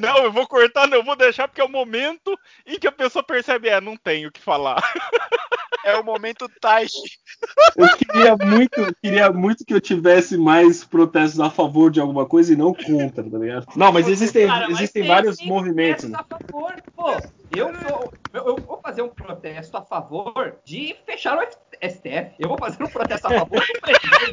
Não, eu vou cortar, não, eu vou deixar porque é o momento em que a pessoa percebe, é, não tenho o que falar. É o momento Tai. Eu queria muito, queria muito que eu tivesse mais protestos a favor de alguma coisa e não contra, tá ligado? Não, mas existem, Cara, mas existem tem- vários movimentos. né? A favor, pô, eu, sou- eu, eu vou fazer um protesto a favor de fechar o F- STF. Eu vou fazer um protesto a favor do presidente.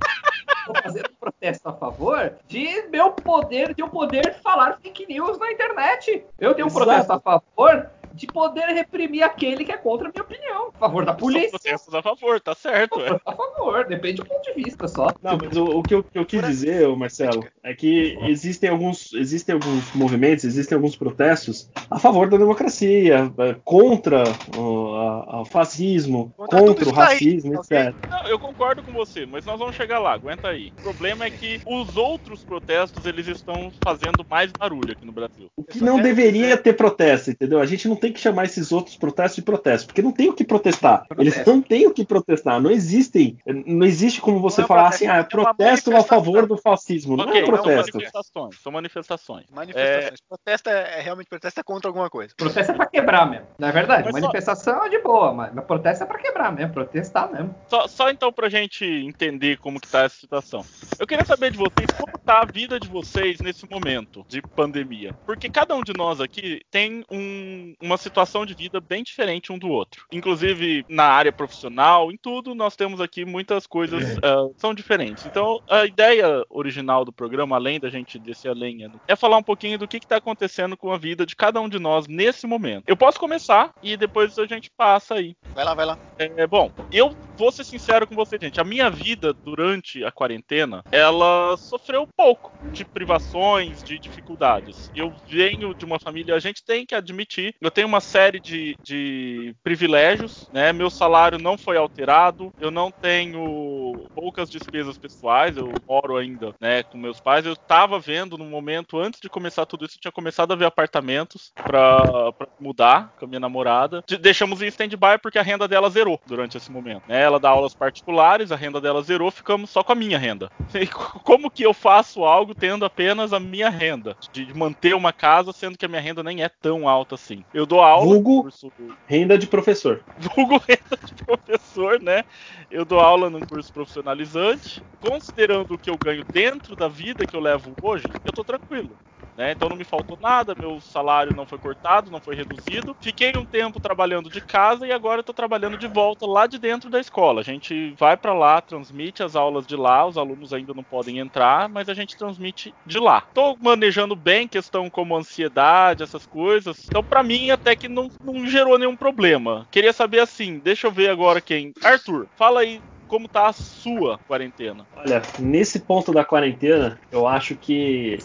Vou fazer um protesto a favor de meu poder, de eu poder falar fake news na internet. Eu tenho um Exato. protesto a favor de poder reprimir aquele que é contra a minha opinião. A favor da polícia. protestos a favor, tá certo. É. A favor, depende do ponto de vista só. Não, mas o, o que, eu, que eu quis dizer, ô Marcelo, é que existem alguns, existem alguns movimentos, existem alguns protestos a favor da democracia, é, contra o a- a fascismo, Contra contra, o aí, racismo, ok? etc. Não, eu concordo com você, mas nós vamos chegar lá, aguenta aí. O problema é que os outros protestos, eles estão fazendo mais barulho aqui no Brasil. O que não quero deveria dizer- ter protesto, entendeu? A gente não tem que chamar esses outros protestos de protesto, porque não tem o que protestar. Eles Protesto. não têm o que protestar. Não existem. Não existe como você Não é falar protesto, assim, ah, é protesto a favor do fascismo. Não Ok, é são protesto. manifestações, são manifestações. Manifestações. Protesto é, é realmente protesto é contra alguma coisa. Protesto é pra quebrar mesmo. Não é verdade? Mas só- Manifestação é de boa, mas mas protesto é pra quebrar mesmo, protestar mesmo. Só, só então pra gente entender como que tá essa situação. Eu queria saber de vocês como tá a vida de vocês nesse momento de pandemia. Porque cada um de nós aqui tem um- uma situação de vida bem diferente um do outro. Inclusive na área profissional, em tudo, nós temos aqui muitas coisas ah, são diferentes. Então a ideia original do programa, além da gente descer a lenha, é falar um pouquinho do que está acontecendo com a vida de cada um de nós nesse momento. Eu posso começar e depois a gente passa aí. Vai lá, vai lá. É, bom, eu vou ser sincero com você, gente. A minha vida durante a quarentena, ela sofreu pouco de privações, de dificuldades. Eu venho de uma família, a gente tem que admitir, eu tenho uma série de, de privilégios, né? Meu salário não foi alterado, eu não tenho poucas despesas pessoais, eu moro ainda, né, com meus pais. Eu tava vendo no momento antes de começar tudo isso, eu tinha começado a ver apartamentos pra, pra mudar com a minha namorada. De- Deixamos em stand-by porque a renda dela zerou durante esse momento. Né? Ela dá aulas particulares, a renda dela zerou, ficamos só com a minha renda. E co- como que eu faço algo tendo apenas a minha renda? De manter uma casa, sendo que a minha renda nem é tão alta assim. Eu dou aula Vulgo- no curso Renda de professor. vulgo renda de professor, né? Eu dou aula num curso profissionalizante. Considerando o que eu ganho dentro da vida que eu levo hoje, eu tô tranquilo. Né? Então não me faltou nada, meu salário não foi cortado, não foi reduzido. Fiquei um tempo trabalhando de casa e agora tô trabalhando de volta lá de dentro da escola. A gente vai para lá, transmite as aulas de lá, os alunos ainda não podem entrar, mas a gente transmite de lá. Tô manejando bem questão como ansiedade, essas coisas. Então para mim até que não, não gerou nenhum problema. Queria saber assim, deixa eu ver agora quem. Arthur, fala aí como tá a sua quarentena. Olha, nesse ponto da quarentena, eu acho que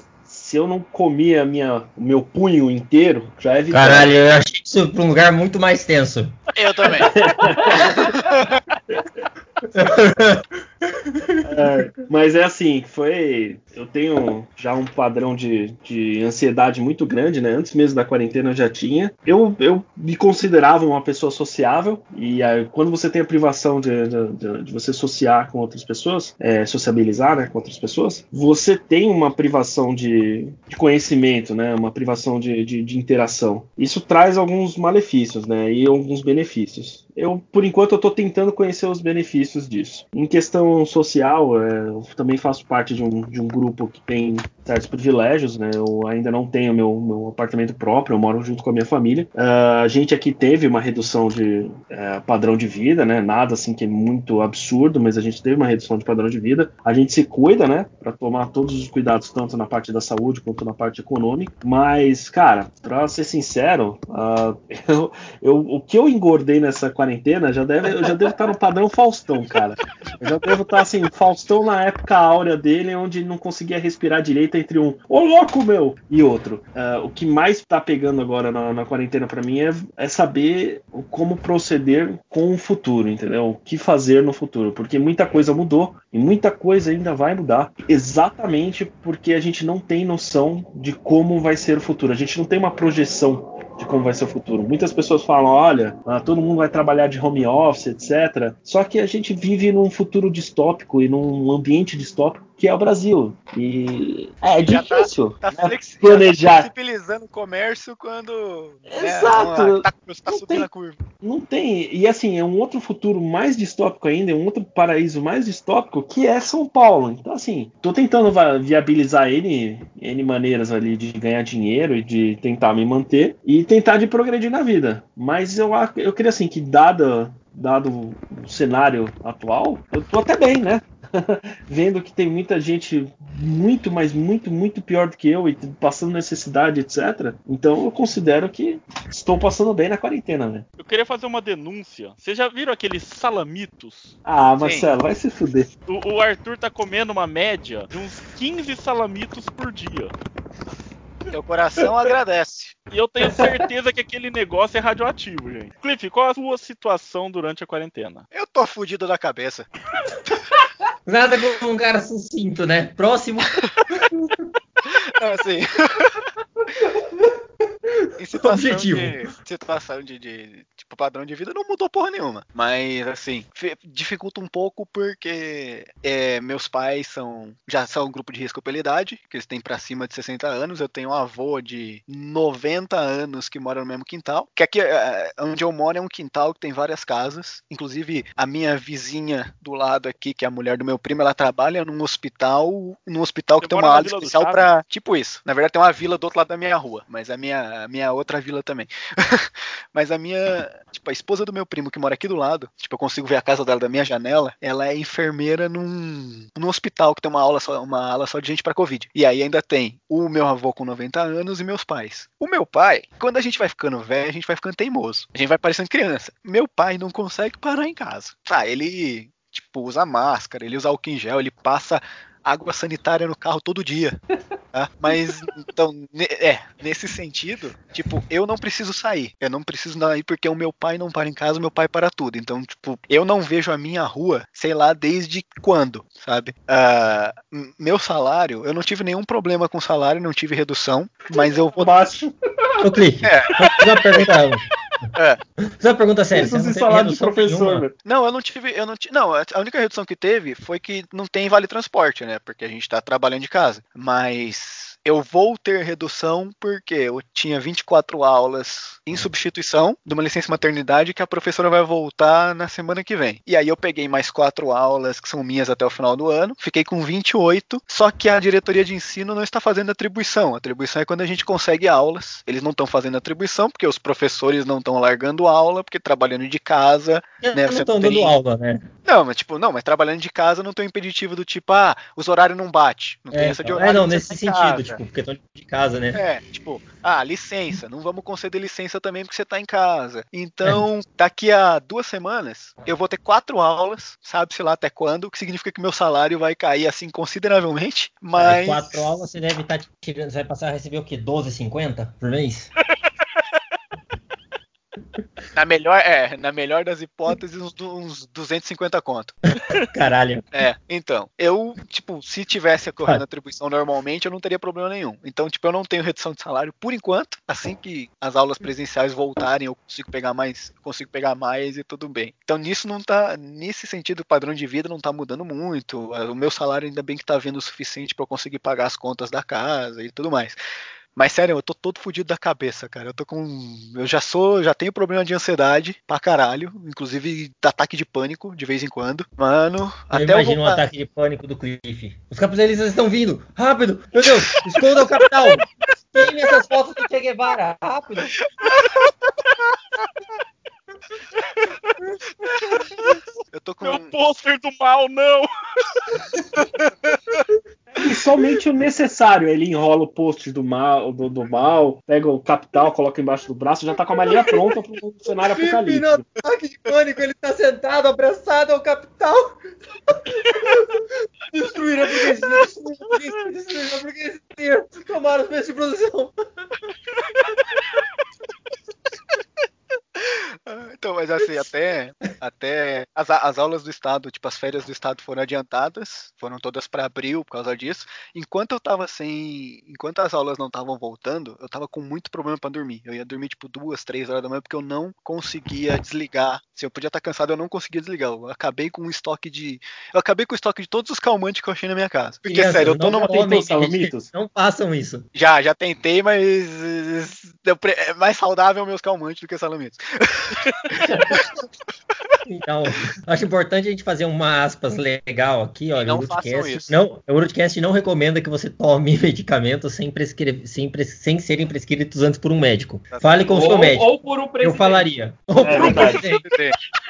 se eu não comia minha, o meu punho inteiro, já é vitória. Caralho, eu achei isso pra um lugar muito mais tenso. Eu também. É, mas é assim, foi. Eu tenho já um padrão de, de ansiedade muito grande, né? Antes mesmo da quarentena eu já tinha. Eu, eu me considerava uma pessoa sociável, e aí, quando você tem a privação de, de, de, você sociar com outras pessoas, é, sociabilizar né, com outras pessoas, você tem uma privação de, de conhecimento, né? Uma privação de, de, de interação. Isso traz alguns malefícios, né? E alguns benefícios eu, por enquanto, eu estou tentando conhecer os benefícios disso. Em questão social, é, eu também faço parte de um, de um grupo que tem certos privilégios, né? Eu ainda não tenho meu, meu apartamento próprio, eu moro junto com a minha família. Uh, a gente aqui teve uma redução de uh, padrão de vida, né? Nada assim que é muito absurdo, mas a gente teve uma redução de padrão de vida. A gente se cuida, né? Para tomar todos os cuidados, tanto na parte da saúde quanto na parte econômica. Mas, cara, para ser sincero, uh, eu, eu, o que eu engordei nessa quarentena já deve, eu já devo estar no padrão Faustão, cara. Eu já devo estar assim, Faustão na época áurea dele, onde não conseguia respirar direito entre um ô louco meu e outro. Uh, o que mais tá pegando agora na, na quarentena para mim é, é saber como proceder com o futuro, entendeu? O que fazer no futuro, porque muita coisa mudou e muita coisa ainda vai mudar, exatamente porque a gente não tem noção de como vai ser o futuro. A gente não tem uma projeção de como vai ser o futuro. Muitas pessoas falam, olha, ah, todo mundo vai trabalhar de home office, etc. Só que a gente vive num futuro distópico e num ambiente distópico que é o Brasil. E é tá- difícil Tá, né, flexi- planejar. tá flexibilizando o comércio quando. né, Exato. tá, tá Não tem-. Não tem. E assim, é um outro futuro mais distópico ainda, é um outro paraíso mais distópico que é São Paulo. Então, assim, tô tentando viabilizar N, N maneiras ali de ganhar dinheiro e de tentar me manter e tentar de progredir na vida. Mas eu, eu queria assim que, dado, dado o cenário atual, eu tô até bem, né? Vendo que tem muita gente muito, mas muito, muito pior do que eu e passando necessidade, etc. Então eu considero que estou passando bem na quarentena, né? Eu queria fazer uma denúncia. Vocês já viram aqueles salamitos? Ah, Marcelo, vai se fuder. O, o Arthur tá comendo uma média de uns 15 salamitos por dia. Teu coração agradece. E eu tenho certeza que aquele negócio é radioativo, gente. Cliff, qual a sua situação durante a quarentena? Eu tô fudido da cabeça. Nada como um cara sucinto, né? Próximo. Não, assim. em situação Objetivo. de situação de, de, tipo padrão de vida não mudou porra nenhuma mas assim dificulta um pouco porque é, meus pais são já são um grupo de risco pela idade que eles têm pra cima de 60 anos eu tenho um avô de 90 anos que mora no mesmo quintal que aqui é, onde eu moro é um quintal que tem várias casas inclusive a minha vizinha do lado aqui que é a mulher do meu primo ela trabalha num hospital num hospital que Você tem uma ala especial pra tipo isso na verdade tem uma vila do outro lado da minha rua mas a minha a minha outra vila também mas a minha, tipo, a esposa do meu primo que mora aqui do lado, tipo, eu consigo ver a casa dela da minha janela, ela é enfermeira num, num hospital que tem uma aula só, uma ala só de gente para covid. E aí ainda tem o meu avô com 90 anos e meus pais. O meu pai, quando a gente vai ficando velho, a gente vai ficando teimoso. A gente vai parecendo criança. Meu pai não consegue parar em casa. Ah, ele tipo usa máscara, ele usa álcool em gel, ele passa água sanitária no carro todo dia. tá? Mas, então, é, nesse sentido, tipo, eu não preciso sair. Eu não preciso sair porque o meu pai não para em casa, o meu pai para tudo. Então, tipo, eu não vejo a minha rua, sei lá, desde quando, sabe? Ah, m- meu salário, eu não tive nenhum problema com salário, não tive redução, mas eu vou. Baixo. Ô, Clique, É. uma pergunta. É. Fazer uma pergunta séria. Você Isso não de salário professor, velho. Não, eu não tive, eu não ti- não, a a única redução que teve foi que não tem vale transporte, né? Porque a gente tá trabalhando de casa. Mas eu vou ter redução porque eu tinha 24 aulas em substituição de uma licença maternidade que a professora vai voltar na semana que vem. E aí eu peguei mais quatro aulas que são minhas até o final do ano, fiquei com 28, só que a diretoria de ensino não está fazendo atribuição. Atribuição é quando a gente consegue aulas. Eles não estão fazendo atribuição porque os professores não estão largando aula, porque trabalhando de casa, né, não estão não tem- dando aula, né? Não, mas tipo, não, mas trabalhando de casa não tem um impeditivo do tipo, ah, os horários não bate. Não tem É, essa de então. horário. É, não, você nesse tá sentido, casa. tipo, porque estão de casa, né? É, tipo, ah, licença, não vamos conceder licença também porque você tá em casa. Então, daqui a duas semanas, eu vou ter quatro aulas, sabe-se lá até quando, o que significa que meu salário vai cair assim consideravelmente, Aí, mas. quatro aulas você deve estar tirando. Você vai passar a receber o quê? 12,50 por mês? Na melhor, é, na melhor das hipóteses, uns, du- uns 250 conto. Caralho. É, então, eu, tipo, se tivesse ocorrendo atribuição normalmente, eu não teria problema nenhum. Então, tipo, eu não tenho redução de salário por enquanto. Assim que as aulas presenciais voltarem, eu consigo pegar mais, consigo pegar mais e tudo bem. Então, nisso não tá, nesse sentido, o padrão de vida não tá mudando muito. O meu salário ainda bem que tá vindo o suficiente pra eu conseguir pagar as contas da casa e tudo mais. Mas sério, eu tô todo fudido da cabeça, cara. Eu tô com. Eu já sou. Já tenho problema de ansiedade pra caralho. Inclusive ataque de pânico de vez em quando. Mano, Eu até imagino um voltar- ataque de pânico do Cliff. Os capitalistas estão vindo! Rápido! Meu Deus! Esconda o capital! Queime essas fotos do Che Guevara! Rápido! Eu tô com. Meu pôster do mal, não! E somente o necessário. Ele enrola o post do mal, do, do mal, pega o capital, coloca embaixo do braço, já tá com a malinha pronta pro cenário apocalíptico. ataque de pânico, ele tá sentado, abraçado ao capital! Destruir a burguesia! Destruir a burguesia! Destruir a burguesia! Tomar os meios de produção! Então, mas assim, até, até as, as aulas do Estado, tipo, as férias do Estado foram adiantadas, foram todas para abril por causa disso. Enquanto eu tava sem. Enquanto as aulas não estavam voltando, eu tava com muito problema para dormir. Eu ia dormir, tipo, duas, três horas da manhã, porque eu não conseguia desligar. Se eu podia estar cansado, eu não conseguia desligar. Eu acabei com um estoque de. Eu acabei com o estoque de todos os calmantes que eu achei na minha casa. Porque, Crianças, sério, eu tô não numa. salamitos? Não façam isso. Já, já tentei, mas. eh, É mais saudável meus calmantes do que salamitos. Então, acho importante a gente fazer uma aspas legal aqui, olha, não o Urutcast isso. não, o Urutcast não recomenda que você tome medicamentos sem, sem, pres- sem serem prescritos antes por um médico. Fale com o seu Ou, médico. ou por um Eu presidente. falaria. Ou É por um presidente.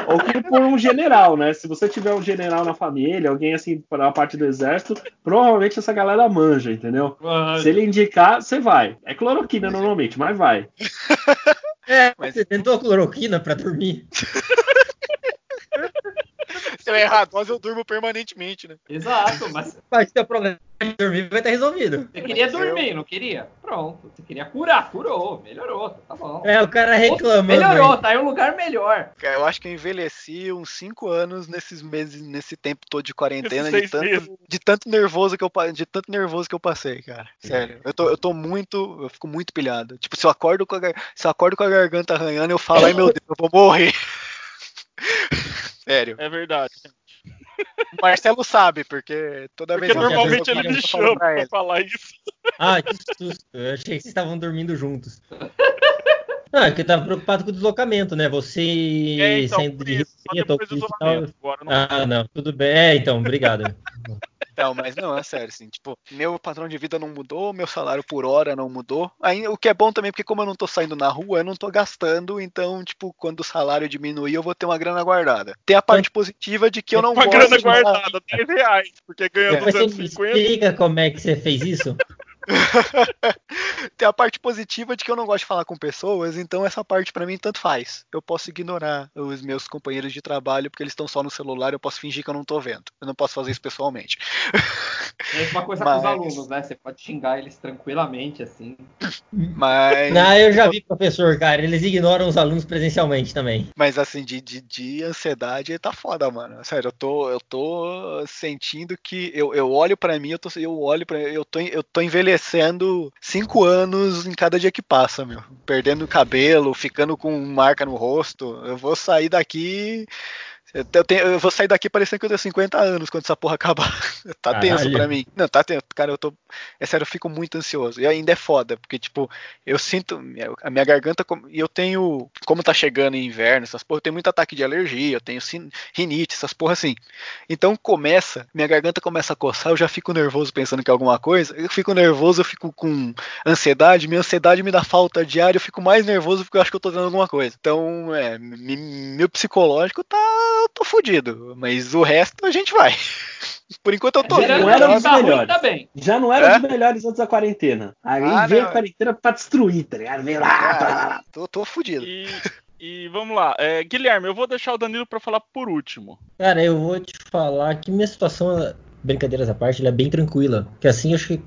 Ou que por um general, né? Se você tiver um general na família, alguém assim para a parte do exército, provavelmente essa galera manja, entendeu? Se ele indicar, você vai. É cloroquina normalmente, mas vai. É, Mas- você tentou cloroquina pra dormir? Se eu errar a dose, eu durmo permanentemente, né? Exato, mas Mas seu problema de dormir vai estar resolvido. você queria dormir, não queria? Pronto. Você queria curar, curou, melhorou, tá bom. É, o cara reclamando. Melhorou, aí. tá em um lugar melhor. Eu acho que eu envelheci uns 5 anos nesses meses, nesse tempo todo de quarentena, de tanto, de tanto nervoso que eu de tanto nervoso que eu passei, cara. Sério. Eu tô, eu tô muito, eu fico muito pilhado. Tipo, se eu acordo com a, se eu acordo com a garganta arranhando, eu falo, ai meu Deus, eu vou morrer. Sério. É verdade. O Marcelo sabe, porque toda Porque vez que eu normalmente ele eu me chama pra pra falar isso. Ah, que susto. Eu achei que vocês estavam dormindo juntos. Ah, é que eu tava preocupado com o deslocamento, né? Você É, então, saindo de isso, só Recife, depois do Tocantins e tal. Agora não Ah, não, tudo bem. É, então, obrigado. Não, mas não, é sério, assim, tipo, meu padrão de vida não mudou, meu salário por hora não mudou. Aí, o que é bom também, porque como eu não tô saindo na rua, eu não tô gastando, então, tipo, quando o salário diminuir, eu vou ter uma grana guardada. Tem a parte positiva de que eu não Uma gosto grana de morar- guardada, 10 reais, porque ganha É. Mas você me 250. explica como é que você fez isso? Tem a parte positiva de que eu não gosto de falar com pessoas, então essa parte pra mim tanto faz. Eu posso ignorar os meus companheiros de trabalho porque eles estão só no celular, eu posso fingir que eu não tô vendo. Eu não posso fazer isso pessoalmente. É a mesma coisa com os Mas- alunos, né? Você pode xingar eles tranquilamente, assim. Mas Não, eu já vi professor, cara, eles ignoram os alunos presencialmente também. Mas assim, de, de, de ansiedade tá foda, mano. Sério, eu tô, eu tô sentindo que eu, eu olho pra mim, eu tô, eu olho para eu tô, eu tô envelhecendo cinco anos em cada dia que passa, meu. Perdendo cabelo, ficando com marca no rosto. Eu vou sair daqui Eu, tenho- eu vou sair daqui parecendo que eu tenho 50 anos quando essa porra acabar. tá tenso Caralho. pra mim. Não, tá tenso. Cara, eu tô. É sério, eu fico muito ansioso. E ainda é foda, porque, tipo, eu sinto. A minha garganta. E eu tenho. Como tá chegando em inverno, essas porra, eu tenho muito ataque de alergia, eu tenho rinite, essas porra assim. Então começa, minha garganta começa a coçar, eu já fico nervoso pensando que é alguma coisa. Eu fico nervoso, eu fico com ansiedade, minha ansiedade me dá falta de ar, eu fico mais nervoso porque eu acho que eu tô tendo alguma coisa. Então, é, meu psicológico tá. Eu tô fudido, mas o resto a gente vai. Por enquanto eu tô vivo, não era tá? dos tá melhores. tá bem. Já não era É? dos melhores antes da quarentena. Aí Ah, veio não. a quarentena pra destruir, tá ligado? Veio lá, lá, lá, lá. Tô, tô fudido. E, e vamos lá. É, Guilherme, eu vou deixar o Danilo pra falar por último. Cara, eu vou te falar que minha situação, brincadeiras à parte, ela é bem tranquila. Que assim, acho que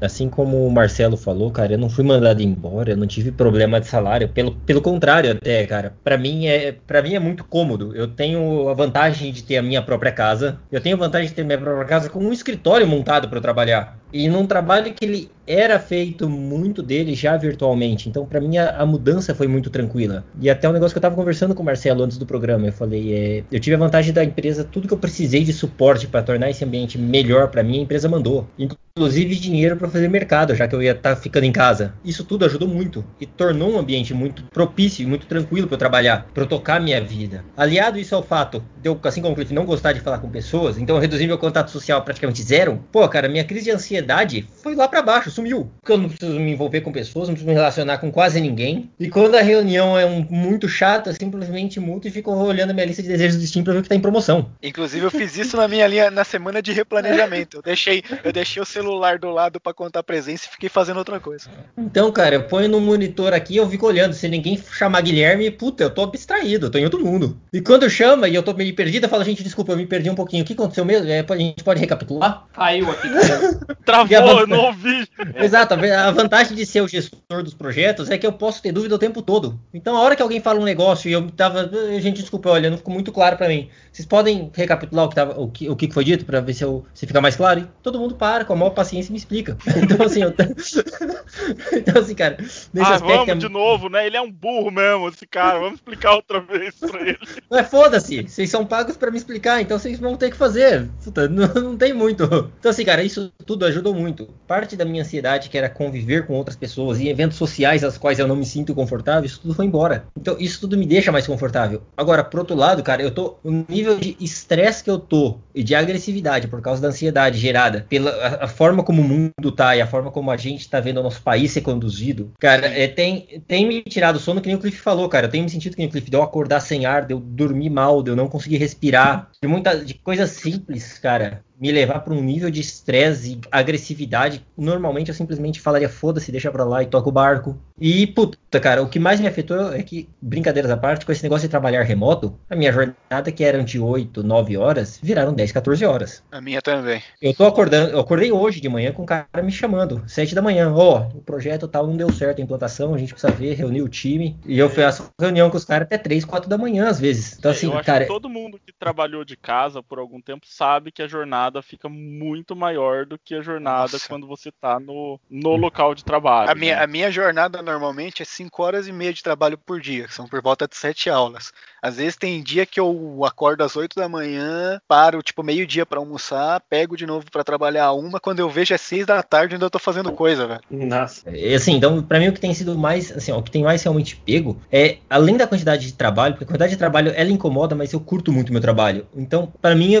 assim como o Marcelo falou, cara, eu não fui mandado embora, eu não tive problema de salário. Pelo, pelo contrário, até, cara, pra mim é para mim é muito cômodo. Eu tenho a vantagem de ter a minha própria casa. Eu tenho a vantagem de ter minha própria casa com um escritório montado para trabalhar. E num trabalho que ele era feito muito dele já virtualmente. Então, pra mim, a, a mudança foi muito tranquila. E até um negócio que eu tava conversando com o Marcelo antes do programa. Eu falei, é, eu tive a vantagem da empresa, tudo que eu precisei de suporte para tornar esse ambiente melhor pra mim, a empresa mandou. Inclusive dinheiro para fazer mercado, já que eu ia estar ficando em casa. Isso tudo ajudou muito e tornou um ambiente muito propício e muito tranquilo para eu trabalhar, para eu tocar minha vida. Aliado isso ao fato de eu, assim como o não gostar de falar com pessoas, então eu reduzi meu contato social praticamente zero. Pô, cara, minha crise de ansiedade foi lá para baixo, sumiu. Porque eu não preciso me envolver com pessoas, não preciso me relacionar com quase ninguém. E quando a reunião é um, muito chata, eu simplesmente muto e fico olhando a minha lista de desejos do Steam para ver o que tá em promoção. Inclusive, eu fiz isso na minha linha na semana de replanejamento. Eu deixei, eu deixei o celular do lado pra contar presença e fiquei fazendo outra coisa. Então, cara, eu ponho no monitor aqui eu fico olhando. Se ninguém chamar Guilherme, puta, eu tô abstraído, eu tô em outro mundo. E quando chama e eu tô meio perdido, eu falo, gente, desculpa, eu me perdi um pouquinho. O que aconteceu mesmo? É, a gente pode recapitular? Caiu aqui. Travou, a eu não ouvi. Exato, a vantagem de ser o gestor dos projetos é que eu posso ter dúvida o tempo todo. Então, a hora que alguém fala um negócio e eu tava. "Eh, Gente, desculpa, olha, não ficou muito claro pra mim. Vocês podem recapitular o que, tava, o que, o que foi dito pra ver se, eu, se fica mais claro? E todo mundo para, com a maior paciência e me explica. Então, assim, eu. então, assim, cara, nesse ah, aspecto. vamos é- de novo, né? Ele é um burro mesmo, esse cara. Vamos explicar outra vez pra ele. Mas foda-se, vocês são pagos pra me explicar, então vocês vão ter que fazer. Puta, não, não tem muito. Então, assim, cara, isso tudo ajudou muito. Parte da minha ansiedade, que era conviver com outras pessoas e eventos sociais às quais eu não me sinto confortável, isso tudo foi embora. Então, isso tudo me deixa mais confortável. Agora, por outro lado, cara, eu tô. O nível de estresse que eu tô e de agressividade por causa da ansiedade gerada pela a, a forma como o mundo tá e a forma como a gente tá vendo o nosso país ser conduzido, cara, é, tem, tem me tirado o sono que nem o Cliff falou, cara. Eu tenho me sentido que nem o Cliff, de eu acordar sem ar, de eu dormir mal, de eu não conseguir respirar, de muita de coisas simples, cara. Me levar para um nível de estresse e agressividade. Normalmente eu simplesmente falaria foda-se, deixa pra lá e toca o barco. E puta, cara, o que mais me afetou é que, brincadeiras à parte, com esse negócio de trabalhar remoto, a minha jornada, que eram de 8, 9 horas, viraram 10, 14 horas. A minha também. Eu tô acordando, eu acordei hoje de manhã com um cara me chamando, 7 da manhã. Ó, o projeto tal não deu certo, a implantação, a gente precisa ver, reunir o time. E eu faço reunião com os caras até 3, 4 da manhã, às vezes. Então, assim, eu acho cara. que todo mundo que trabalhou de casa por algum tempo sabe que a jornada fica muito maior do que a jornada Nossa. quando você tá no, no local de trabalho. A minha, né? a minha jornada normalmente é 5 horas e meia de trabalho por dia, que são por volta de 7 aulas. Às vezes tem dia que eu acordo às 8 da manhã, paro tipo meio-dia pra almoçar, pego de novo pra trabalhar uma, quando eu vejo é 6 da tarde ainda tô fazendo coisa, velho. Nossa. É, assim, então, pra mim o que tem sido mais, assim, ó, o que tem mais realmente pego é, além da quantidade de trabalho, porque a quantidade de trabalho ela incomoda, mas eu curto muito meu trabalho. Então, pra mim,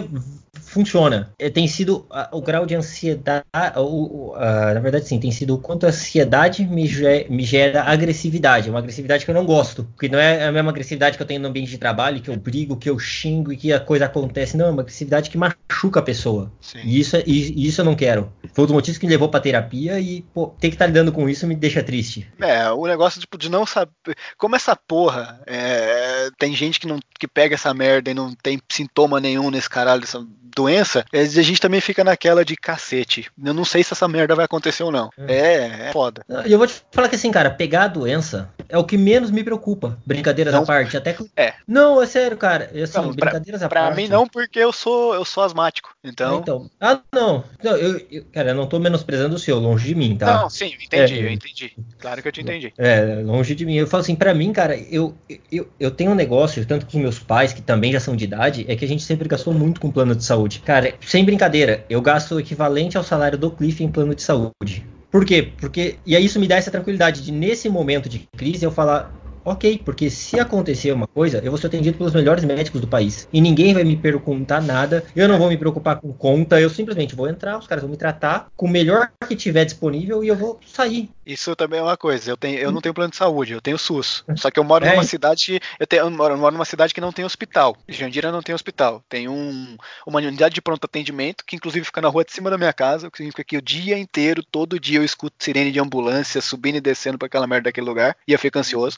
funciona. É, tem sido o grau de ansiedade, o- o- ah, na verdade, sim, tem sido o quanto a ansiedade me, ge- me gera agressividade, uma agressividade que eu não gosto, porque não é a mesma agressividade que eu tenho no ambiente de trabalho, que eu brigo, que eu xingo e que a coisa acontece, não, é uma agressividade que machuca a pessoa. Sim. E isso, é- e- isso eu não quero. Foi um dos motivos que me levou pra terapia e, pô, ter que estar lidando com isso me deixa triste. É, o negócio tipo, de não saber. Como essa porra. é, tem gente que não que pega essa merda e não tem sintoma nenhum nesse caralho dessa doença, é, a gente também fica naquela de cacete. Eu não sei se essa merda vai acontecer ou não. É, é foda. E eu vou te falar que assim, cara, pegar a doença é o que menos me preocupa. Brincadeiras Não. à parte. Até que... É. Não, é sério, cara. É Assim, Não, pra- brincadeiras à Pra parte. mim não, porque eu sou eu sou asmático. É, Então. Então. Ah, não. não eu, eu- cara, eu não tô menosprezando o seu, longe de mim, tá? Não, sim, entendi, É. eu entendi. Claro que eu te entendi. É, longe de mim. Eu falo assim, pra mim, cara, eu, eu, eu tenho um negócio, tanto com os meus pais, que também já são de idade, é que a gente sempre gastou muito com plano de saúde. Cara, sem brincadeira, eu gasto o equivalente ao salário do Cliff em plano de saúde. Por quê? Porque. E aí isso me dá essa tranquilidade de, nesse momento de crise, eu falar. Ok, porque se acontecer uma coisa, eu vou ser atendido pelos melhores médicos do país. E ninguém vai me perguntar nada, eu não vou me preocupar com conta, eu simplesmente vou entrar, os caras vão me tratar com o melhor que tiver disponível e eu vou sair. Isso também é uma coisa. Eu, tenho, eu não tenho plano de saúde, eu tenho SUS. Só que eu moro É. numa cidade. Eu, tenho, eu moro, eu moro numa cidade que não tem hospital. Jandira não tem hospital. Tem um, uma unidade de pronto atendimento, que inclusive fica na rua de cima da minha casa. O que significa que o dia inteiro, todo dia, eu escuto sirene de ambulância subindo e descendo pra aquela merda daquele lugar. E eu fico ansioso.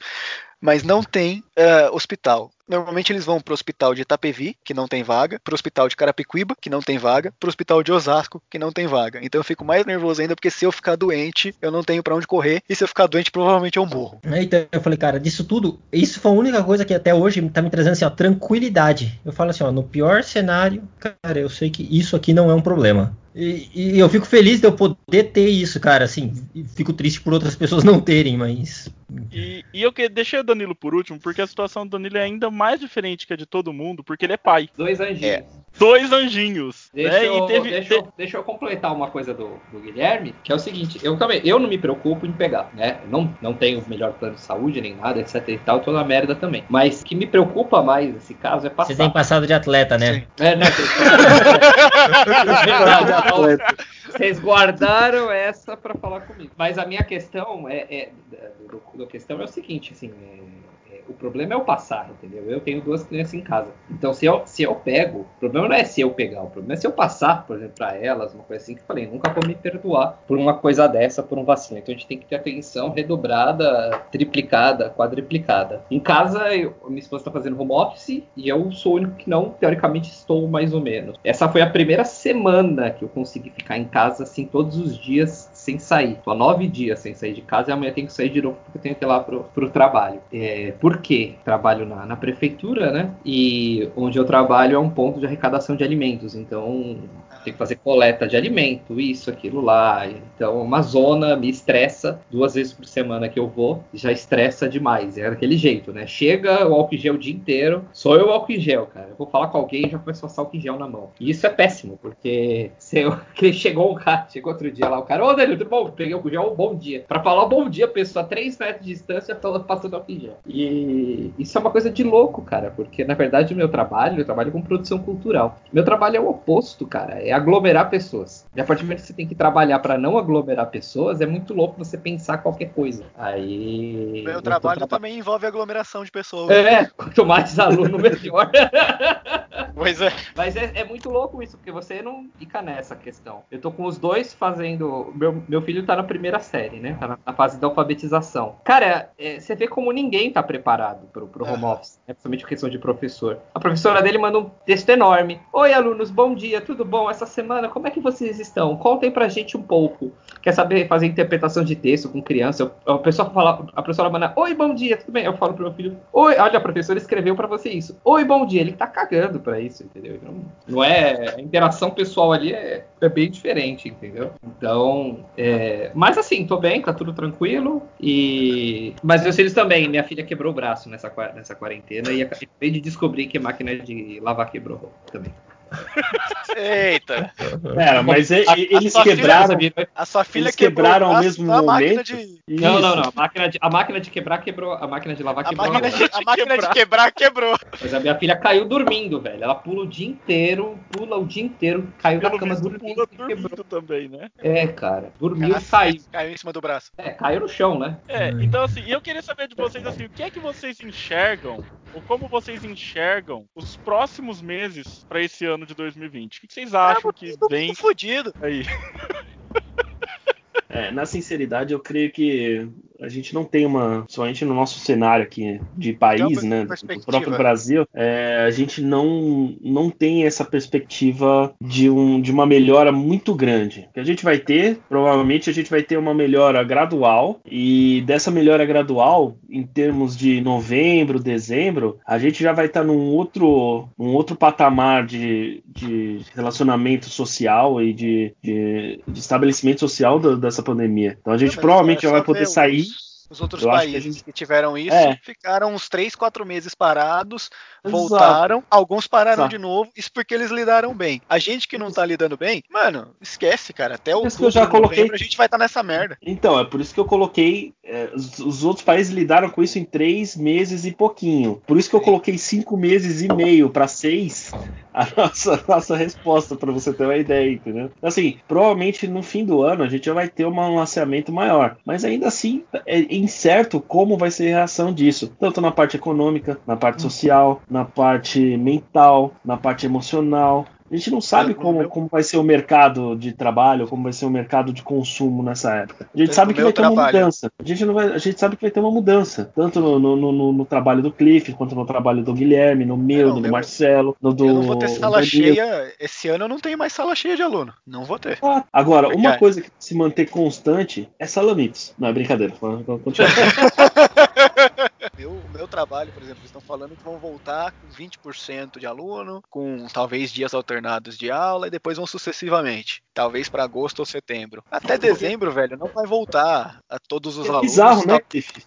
Mas não tem eh, hospital. Normalmente eles vão pro hospital de Itapevi, que não tem vaga, pro hospital de Carapicuíba, que não tem vaga, pro hospital de Osasco, que não tem vaga. Então eu fico mais nervoso ainda, porque se eu ficar doente, eu não tenho pra onde correr, e se eu ficar doente, provavelmente eu morro. Então eu falei, cara, disso tudo, isso foi a única coisa que até hoje tá me trazendo assim, ó, tranquilidade. Eu falo assim, ó, no pior cenário, cara, eu sei que isso aqui não é um problema. E, e eu fico feliz de eu poder ter isso, cara, assim, e fico triste por outras pessoas não terem, mas. E, e eu que deixei o Danilo por último, porque a situação do Danilo é ainda mais diferente que a de todo mundo, porque ele é pai. Dois anjinhos. É. Dois anjinhos. Deixa, né? eu, E teve, deixa, eu, deixa eu completar uma coisa do, do Guilherme, que é o seguinte, eu também, eu não me preocupo em pegar, né? Não, não tenho o melhor plano de saúde nem nada, etc e tal, tô na merda também. Mas o que me preocupa mais nesse caso é passar. Você tem passado de atleta, né? Sim. É, não, vocês- Vocês guardaram essa pra falar comigo. Mas a minha questão é, é do, do questão é o seguinte, assim, é- é, o problema é o passar, entendeu? Eu tenho duas crianças em casa. Então, se eu, se eu pego, o problema não é se eu pegar, o problema é se eu passar, por exemplo, pra elas, uma coisa assim que eu falei, nunca vou me perdoar por uma coisa dessa, por um vacilo. Então a gente tem que ter atenção redobrada, triplicada, quadriplicada. Em casa, eu, minha esposa tá fazendo home office e eu sou o único que não, teoricamente, estou mais ou menos. Essa foi a primeira semana que eu consegui ficar em casa, assim, todos os dias sem sair. Tô há nove dias sem sair de casa e amanhã tenho que sair de novo porque eu tenho que ir lá pro, pro trabalho. É, por quê? Trabalho na, na prefeitura, né? E onde eu trabalho é um ponto de arrecadação de alimentos. Então, tem que fazer coleta de alimento, isso, aquilo lá. Então, uma zona me estressa duas vezes por semana que eu vou, já estressa demais. É daquele jeito, né? Chega o álcool gel o dia inteiro, sou eu o álcool gel, cara. Eu vou falar com alguém e já começo a passar álcool gel na mão. E isso é péssimo, porque se eu, chegou um cara, chegou outro dia lá, o cara, ô Danilo, tudo bom? Peguei o álcool em gel, bom dia. Pra falar bom dia, a pessoa a 3 metros de distância passando álcool em gel. E isso é uma coisa de louco, cara, porque na verdade o meu trabalho, eu trabalho com produção cultural. Meu trabalho é o oposto, cara, é aglomerar pessoas. E a partir do momento que você tem que trabalhar pra não aglomerar pessoas, é muito louco você pensar qualquer coisa. Aí. Meu trabalho traba- também envolve aglomeração de pessoas. É, quanto mais aluno, melhor. Pois é. Mas é, é muito louco isso, porque você não fica nessa questão. Eu tô com os dois fazendo. Meu, meu filho tá na primeira série, né? Tá na, na fase da alfabetização. Cara, é, você vê como ninguém tá preparado pro, pro home office, né? principalmente questão de professor. A professora dele manda um texto enorme. Oi, alunos, bom dia, tudo bom? Essa semana, como é que vocês estão? Contem pra gente um pouco. Quer saber fazer interpretação de texto com criança? Eu- A pessoa fala, a professora manda, oi, bom dia, tudo bem? Eu falo pro meu filho, oi, olha, a professora escreveu pra você isso. Oi, bom dia. Ele tá cagando pra isso, entendeu? Não, não é. A interação pessoal ali é, é bem diferente, entendeu? Então, é, mas assim, tô bem, tá tudo tranquilo. E. Mas meus filhos também, minha filha quebrou o braço nessa, nessa quarentena e acabei de descobrir que máquina de lavar quebrou também. Eita. É, mas A- e- a eles sua filha- quebraram. A sua filha Eles quebrou quebraram ao mesmo da máquina momento? de. Não, não, não. A máquina, de, a máquina de quebrar quebrou. A máquina de lavar A quebrou. máquina, agora. de, a máquina de quebrar quebrou. Mas a minha filha caiu dormindo, velho. Ela pula o dia inteiro, pula o dia inteiro, caiu na Pelo cama visto, dormindo pula e quebrou. dormindo também, né? É, cara. Dormiu e Caraca, caiu. Caiu em cima do braço. É, caiu no chão, né? É, então assim, eu queria saber de vocês assim, o que é que vocês enxergam, ou como vocês enxergam os próximos meses pra esse ano de 2020? O que que vocês acham que Tô vem fudido. aí? É, na sinceridade, eu creio que a gente não tem uma, somente no nosso cenário aqui de país, né, do próprio Brasil, é, a gente não, não tem essa perspectiva de, um, de uma melhora muito grande. O que a gente vai ter, provavelmente a gente vai ter uma melhora gradual e dessa melhora gradual, em termos de novembro, dezembro, a gente já vai estar num outro, num outro patamar de, de relacionamento social e de, de, de estabelecimento social da- dessa pandemia. Então a gente Não, provavelmente é já vai poder sair. Os, os outros Eu que países que, gente- tiveram isso É. ficaram uns 3, 4 meses parados, Exato. voltaram, alguns pararam Exato. de novo, isso porque eles lidaram bem. A gente que não tá lidando bem, mano, esquece, cara. Até o que eu já coloquei. a gente vai estar nessa merda. Então, é por isso que eu coloquei. é, os, os outros países lidaram com isso em três meses e pouquinho. Por isso que eu coloquei cinco meses e meio para seis a nossa, nossa resposta, para você ter uma ideia, entendeu? Assim, provavelmente no fim do ano a gente já vai ter um lançamento maior. Mas ainda assim, é incerto como vai ser a reação disso. Tanto na parte econômica, na parte social, na parte mental, na parte emocional. A gente não sabe como, como vai ser o mercado de trabalho, como vai ser o mercado de consumo nessa época. A gente No sabe que vai ter uma trabalho. mudança. A gente, não vai, a gente sabe que vai ter uma mudança. Tanto no, no, no- no trabalho do Cliff, quanto no trabalho do Guilherme, no meu, Não, no meu- Marcelo, no do. eu não vou ter sala cheia. Esse ano eu não tenho mais sala cheia de aluno. Não vou ter. Ah, Agora, uma Porque- coisa que se manter constante é salamitos. Não, é brincadeira. Continua. Meu, meu trabalho, por exemplo, eles estão falando que vão voltar com 20% de aluno, com talvez dias alternados de aula e depois vão sucessivamente. Talvez para agosto ou setembro. Até dezembro, velho, não vai voltar a todos os É alunos. bizarro, né?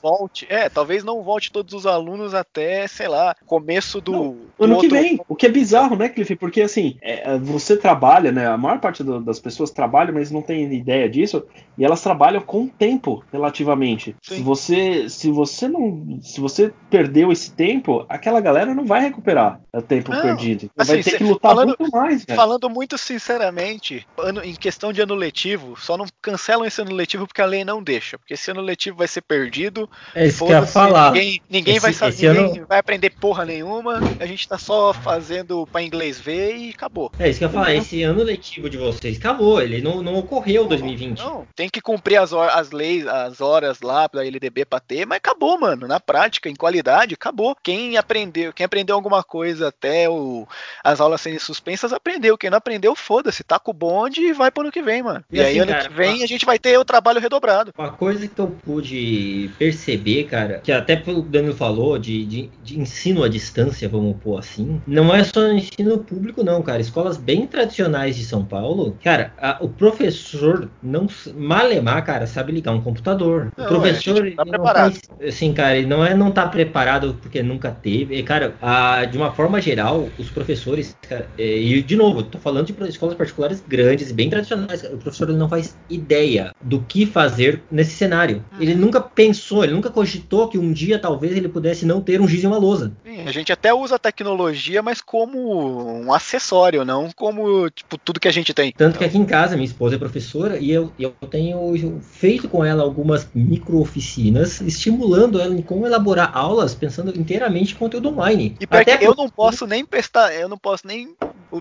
Volte, é, talvez não volte todos os alunos até, sei lá, começo do, do Ano que outro- vem, o que é bizarro, né, Cliff? Porque assim, é, você trabalha, né? A maior parte do- das pessoas trabalha, mas não tem ideia disso, e elas trabalham com tempo, relativamente. Sim. Se você, se você não, se você perdeu esse tempo, aquela galera não vai recuperar o tempo Não, perdido. assim, vai ter cê- que lutar falando- muito mais, velho. Falando muito sinceramente, ano- em questão de ano letivo, só não cancelam esse ano letivo porque a lei não deixa. Porque esse ano letivo vai ser perdido. É isso que eu ia falar. Ninguém, ninguém Esse- vai saber, ninguém ano- vai aprender porra nenhuma. A gente tá só fazendo pra inglês ver e acabou. É isso que eu ia falar. Esse ano letivo de vocês acabou. Ele não, não ocorreu 2020. Não, tem que cumprir as, as leis, as horas lá da LDB pra ter, mas acabou, mano. Na prática, em qualidade, acabou. Quem aprendeu, quem aprendeu alguma coisa até o, as aulas serem suspensas, aprendeu. Quem não aprendeu, foda-se, tá com o bonde e vai pro ano que vem, mano. E, E aí, assim, ano cara, que vem, a gente vai ter o trabalho redobrado. Uma coisa que eu pude perceber, cara, que até o Danilo falou, de, de, de ensino à distância, vamos pôr assim, não é só no ensino público, não, cara. Escolas bem tradicionais de São Paulo, cara, a- o professor não malemar, cara, sabe ligar um computador. Não, o professor é, a gente tá não faz, assim, cara, ele não é não tá preparado porque nunca teve. E, cara, a- de uma forma geral, os professores, cara, é, e de novo, tô falando de escolas particulares grandes e bem tradicionais. O professor não faz ideia do que fazer nesse cenário. Ele nunca pensou, ele nunca cogitou que um dia talvez ele pudesse não ter um giz e uma lousa. Sim, a gente até usa a tecnologia, mas como um acessório, não como tipo, tudo que a gente tem. Tanto que aqui em casa, minha esposa é professora e eu, eu tenho feito com ela algumas micro-oficinas, estimulando ela em como elaborar aulas pensando inteiramente em conteúdo online. E Até eu não posso nem prestar, eu não posso nem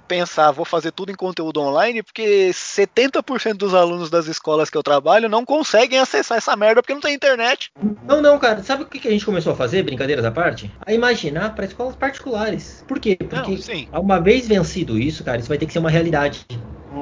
pensar, vou fazer tudo em conteúdo online, porque 70% dos alunos das escolas que eu trabalho não conseguem acessar essa merda porque não tem internet. Não, não, cara. Sabe o que a gente começou a fazer, brincadeiras à parte? A imaginar para escolas particulares. Por quê? Porque Não, sim. uma vez vencido isso, cara, isso vai ter que ser uma realidade.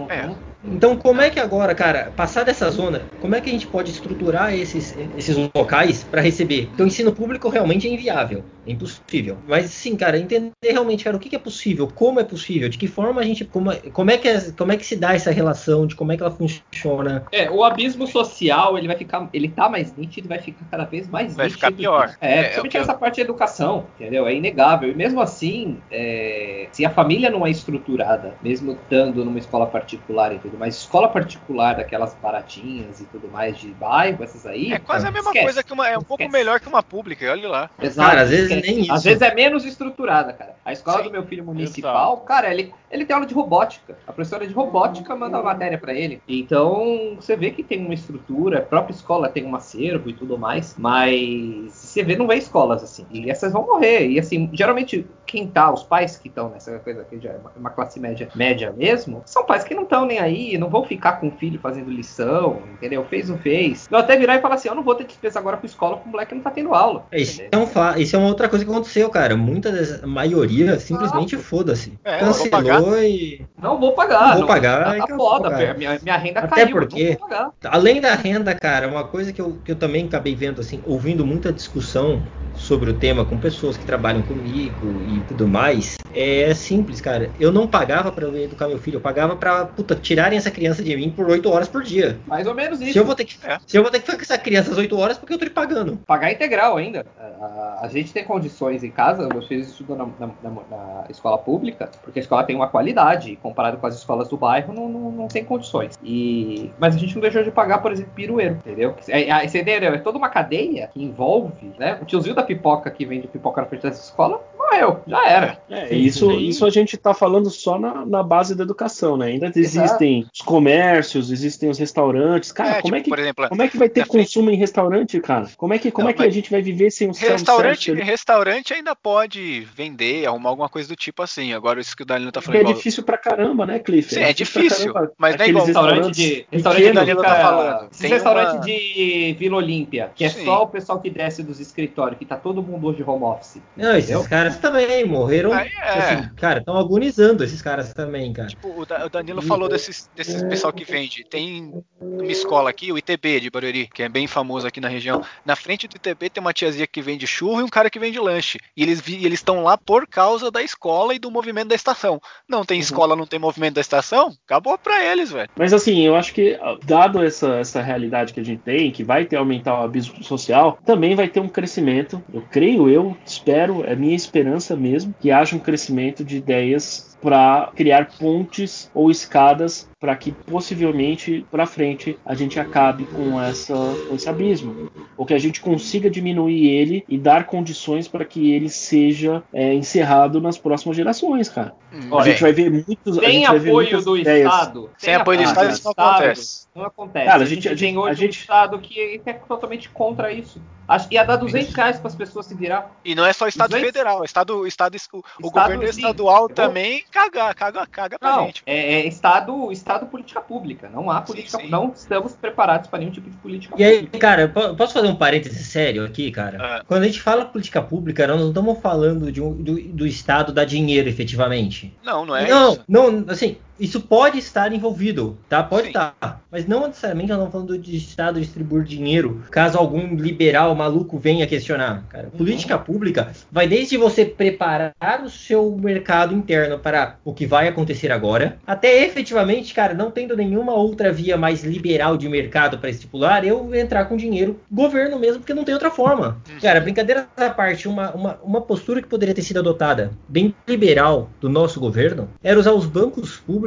É. Então, como é que agora, cara, passar dessa zona, como é que a gente pode estruturar esses, esses locais para receber? Porque o ensino público realmente é inviável, é impossível. Mas sim, cara, entender realmente, cara, o que é possível, como é possível, de que forma a gente, como, é- como é que é- como é que se dá essa relação, de como é que ela funciona. É, o abismo social, ele vai ficar, ele tá mais nítido, vai ficar cada vez mais Vai nítido. ficar pior. É, É, principalmente eu- essa parte de educação, entendeu? É inegável. E mesmo assim, é, se a família não é estruturada, mesmo estando numa escola particular e tudo mais, escola particular daquelas baratinhas e tudo mais de bairro, essas aí. É quase a mesma esquece. coisa que uma. É um pouco Esquece. melhor que uma pública, olha lá. Exato, Cara, às vezes é- nem isso. Às vezes é menos estruturada, cara. A escola Sim, do meu filho municipal, cara, ele, ele tem aula de robótica. A professora de robótica manda a matéria pra ele. Então, você vê que tem uma estrutura, a própria escola tem um acervo e tudo mais, mas você vê, não vê escolas assim. E essas vão morrer. E assim, geralmente, quem tá, os pais que estão nessa coisa que já é uma- uma classe média, média mesmo, são pais que não estão nem aí, não vão ficar com o filho fazendo lição, entendeu? Fez ou fez. Eu até virar e falar assim, eu não vou ter despesa agora com escola, porque o moleque não tá tendo aula. É, Isso é, um fa- isso é uma outra coisa que aconteceu, cara. Muita das- a maioria simplesmente foda-se. É, eu vou pagar. Cancelou e. Não vou pagar. Não vou pagar, Tá, e tá acabou, foda, cara. minha, minha renda Até caiu, eu porque- não vou pagar. Além da renda, cara, uma coisa que eu, que eu também acabei vendo, assim, ouvindo muita discussão sobre o tema com pessoas que trabalham comigo e tudo mais, é simples, cara. Eu não pagava pra eu educar meu filho, eu pagava pra, puta, tirarem essa criança de mim por 8 horas por dia. Mais ou menos isso. Se eu vou ter que, É. se eu vou ter que ficar com essa criança às 8 horas, porque eu tô lhe pagando. Pagar integral ainda. A, a- a gente tem condições em casa, meus filhos estudam na, na- na- escola pública, porque a escola tem uma qualidade, comparado com as escolas do bairro, não, não, não tem condições. E, mas a gente não deixou de pagar, por exemplo, pirueiro, entendeu? É, é, esse entendeu? é toda uma cadeia que envolve, né? O tiozinho da pipoca que vende pipoca na frente dessa escola, morreu, já era. É, isso, isso a gente tá falando só na, na base da educação, né? Ainda existem os comércios, existem os restaurantes. Cara, É, como, tipo, é que, por exemplo, como é que vai ter na frente- consumo em restaurante, cara? Como é que, como Não, é que mas- a gente vai viver sem um Restaurante, restaurante ainda pode vender, arrumar alguma coisa do tipo assim. Agora, isso que o Danilo tá Porque falando. é igual- difícil pra caramba, né, Cliff? Sim, é difícil, pra caramba. mas não é igual Restaurante de. Restaurante Danilo tá falando. Esses Tem restaurantes uma- de Vila Olímpia, que é Sim. só o pessoal que desce dos escritórios, que tá todo mundo hoje home office. Não, esses Entendeu? Caras também morreram. Aí é. Assim, cara, estão agonizando esses caras também, cara. Tipo, o Da- o Danilo falou desses, desses pessoal que vende. Tem uma escola aqui, o ITB de Barueri, que é bem famoso aqui na região. Na frente do ITB tem uma tiazinha que vende churro e um cara que vende lanche. E eles eles estão lá por causa da escola e do movimento da estação. Não tem escola, não tem movimento da estação? Acabou pra eles, velho. Mas assim, eu acho que, dado essa, essa realidade que a gente tem, que vai ter aumentar o abismo social, também vai ter um crescimento. Eu creio, eu espero, é minha esperança mesmo, que haja um crescimento de ideias para criar pontes ou escadas para que possivelmente para frente a gente acabe com, essa, com esse abismo, ou que a gente consiga diminuir ele e dar condições para que ele seja é, encerrado nas próximas gerações, cara. Hum, a gente vai ver muitos. a Sem gente apoio muitas do ideias. Estado. Sem apoio do Estado, isso não acontece. Não acontece. Cara, a gente, tem hoje a gente- um Estado que é totalmente contra isso. Acho que ia dar 200 reais para as pessoas se virar. E não é só Estado Duzentos- federal, é Estado, Estado, o, o Estado, governo sim. estadual Eu- também caga, caga, caga pra Não, gente. é, é Estado, Estado política pública. Não há política, sim. não estamos preparados para nenhum tipo de política E aí, pública. cara, eu po- posso fazer um parêntese sério aqui, cara? Ah. Quando a gente fala política pública, nós não estamos falando de um- do, do Estado dar dinheiro efetivamente. Não, não é não, isso. não, assim, isso pode estar envolvido, tá? Pode Sim. estar. Mas não necessariamente nós estamos falando de Estado distribuir dinheiro, caso algum liberal maluco venha questionar. Cara, política pública vai desde você preparar o seu mercado interno para o que vai acontecer agora, até efetivamente, cara, não tendo nenhuma outra via mais liberal de mercado para estipular, eu entrar com dinheiro, governo mesmo, porque não tem outra forma. Cara, brincadeira à parte, uma, uma, uma postura que poderia ter sido adotada bem liberal do nosso governo era usar os bancos públicos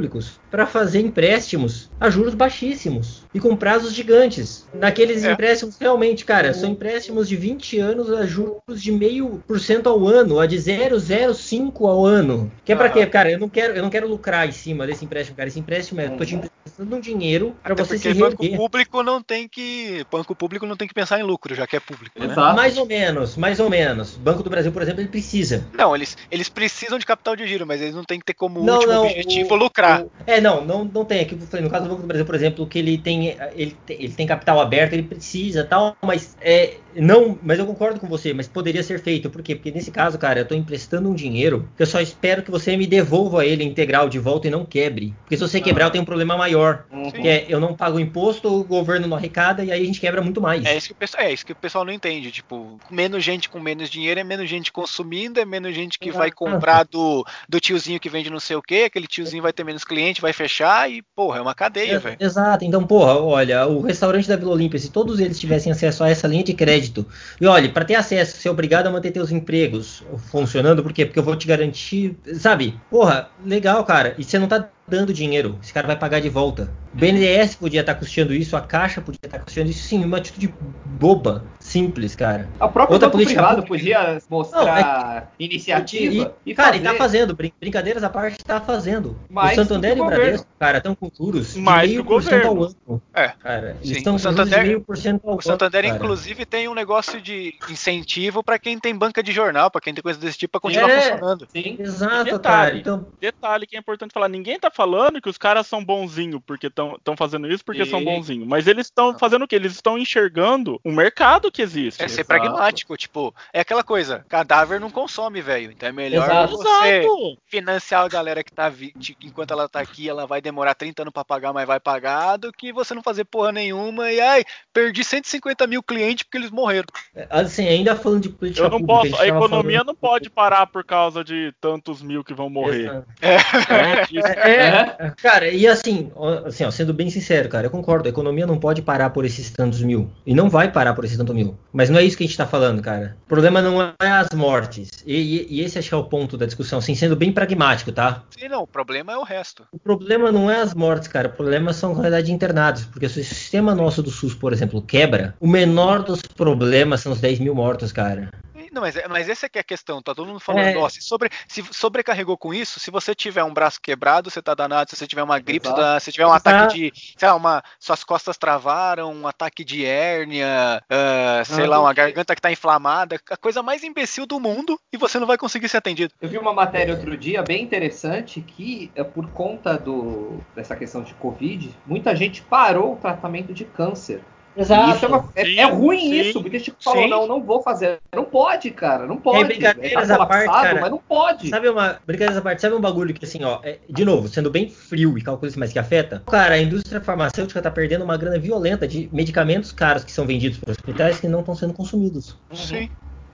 para fazer empréstimos a juros baixíssimos e com prazos gigantes. Naqueles É. empréstimos, realmente, cara, são empréstimos de 20 anos a juros de meio por cento ao ano, a de 0,05 ao ano. Que é para Aham. quê? Cara, eu não quero, eu não quero lucrar em cima desse empréstimo, cara. Esse empréstimo é, tô te emprestando um dinheiro para Até você se porque banco reerguer. público não tem que. Banco público não tem que pensar em lucro, já que é público, né? Exato. Mais ou menos, mais ou menos. Banco do Brasil, por exemplo, ele precisa. Não, eles, eles precisam de capital de giro, mas eles não têm que ter como Não, último não, objetivo o- lucrar. o- é, não, não, não tem. Aqui, eu falei, no caso do Banco do Brasil, por exemplo, que ele tem, tem, ele tem capital aberto, ele precisa tal, mas é, não, mas eu concordo com você, mas poderia ser feito. Por quê? Porque nesse caso, cara, eu tô emprestando um dinheiro que eu só espero que você me devolva ele integral de volta e não quebre. Porque se você quebrar, eu tenho um problema maior. Uhum. Que é, eu não pago imposto, o governo não arrecada e aí a gente quebra muito mais. É isso, que o pessoal, é isso que o pessoal não entende. Tipo, menos gente com menos dinheiro é menos gente consumindo, é menos gente que vai comprar do, do tiozinho que vende não sei o que, aquele tiozinho vai ter menos cliente, vai fechar e, porra, é uma cadeia, velho. Exato, então, porra, olha, o restaurante da Vila Olímpia, se todos eles tivessem acesso a essa linha de crédito, e olha, para ter acesso, você é obrigado a manter teus empregos funcionando, por quê? Porque eu vou te garantir, sabe? Porra, legal, cara, e você não tá dando dinheiro, esse cara vai pagar de volta. O BNDES podia estar custeando isso, a Caixa podia estar custeando isso, sim, uma atitude boba, simples, cara. O próprio Outra política privado pública. podia mostrar iniciativa E, e, cara, fazer. e tá fazendo, brin- brincadeiras à parte, tá fazendo. Mais o Santander e o Bradesco, cara, estão com juros de Mais meio que o por cento ao governo. ano. É. Cara, eles estão com de Santander- meio por cento ao ano. O Santander, cara. inclusive, tem um negócio de incentivo pra quem tem banca de jornal, pra quem tem coisa desse tipo, pra continuar É. funcionando. Sim. Exato, Detalhe. cara. Então, Detalhe que é importante falar, ninguém tá falando que os caras são bonzinhos porque estão fazendo isso porque E- são bonzinhos, mas eles estão fazendo o quê? Eles estão enxergando o mercado que existe. É ser Exato. pragmático, tipo, é aquela coisa, cadáver não consome, velho. Então é melhor Exato. você Exato! financiar a galera que tá vi- enquanto ela tá aqui, ela vai demorar 30 anos pra pagar, mas vai pagar, do que você não fazer porra nenhuma e ai, perdi 150 mil clientes porque eles morreram. assim, ainda falando de política Eu não pública, posso, a tava economia falando- não pode parar por causa de tantos mil que vão morrer. Exato. É, isso. É, cara, e assim, assim ó, sendo bem sincero, cara, eu concordo, a economia não pode parar por esses tantos mil. E não vai parar por esses tantos mil. Mas não é isso que a gente tá falando, cara. O problema não é as mortes. E, e- e esse acho que é o ponto da discussão, assim, sendo bem pragmático, tá? Sim, não, o problema é o resto. O problema não é as mortes, cara. O problema são, na realidade, internados. Porque se o sistema nosso do SUS, por exemplo, quebra, o menor dos problemas são os 10 mil mortos, cara. Não, mas, é- mas essa é que é a questão, tá todo mundo falando, É. ó, se, sobre, se sobrecarregou com isso, se você tiver um braço quebrado, você tá danado, se você tiver uma gripe, tá- se tiver um Exato. ataque de, sei lá, uma, suas costas travaram, um ataque de hérnia, ah, sei Ah, lá, uma garganta que tá inflamada, a coisa mais imbecil do mundo, e você não vai conseguir ser atendido. Eu vi uma matéria outro dia bem interessante que, é, por conta do, dessa questão de Covid, muita gente parou o tratamento de câncer. E Isso é, uma- é- Sim, é ruim sim, isso, porque tipo, falou, não, não vou fazer. Não pode, cara, não pode. brincadeiras tá à parte, colapsado, cara. mas não pode. Sabe uma. Brincadeira essa parte, sabe um bagulho que assim, ó, é, de novo, sendo bem frio e calcula isso mais que afeta? Cara, a indústria farmacêutica tá perdendo uma grana violenta de medicamentos caros que são vendidos para hospitais que não estão sendo consumidos. Sim.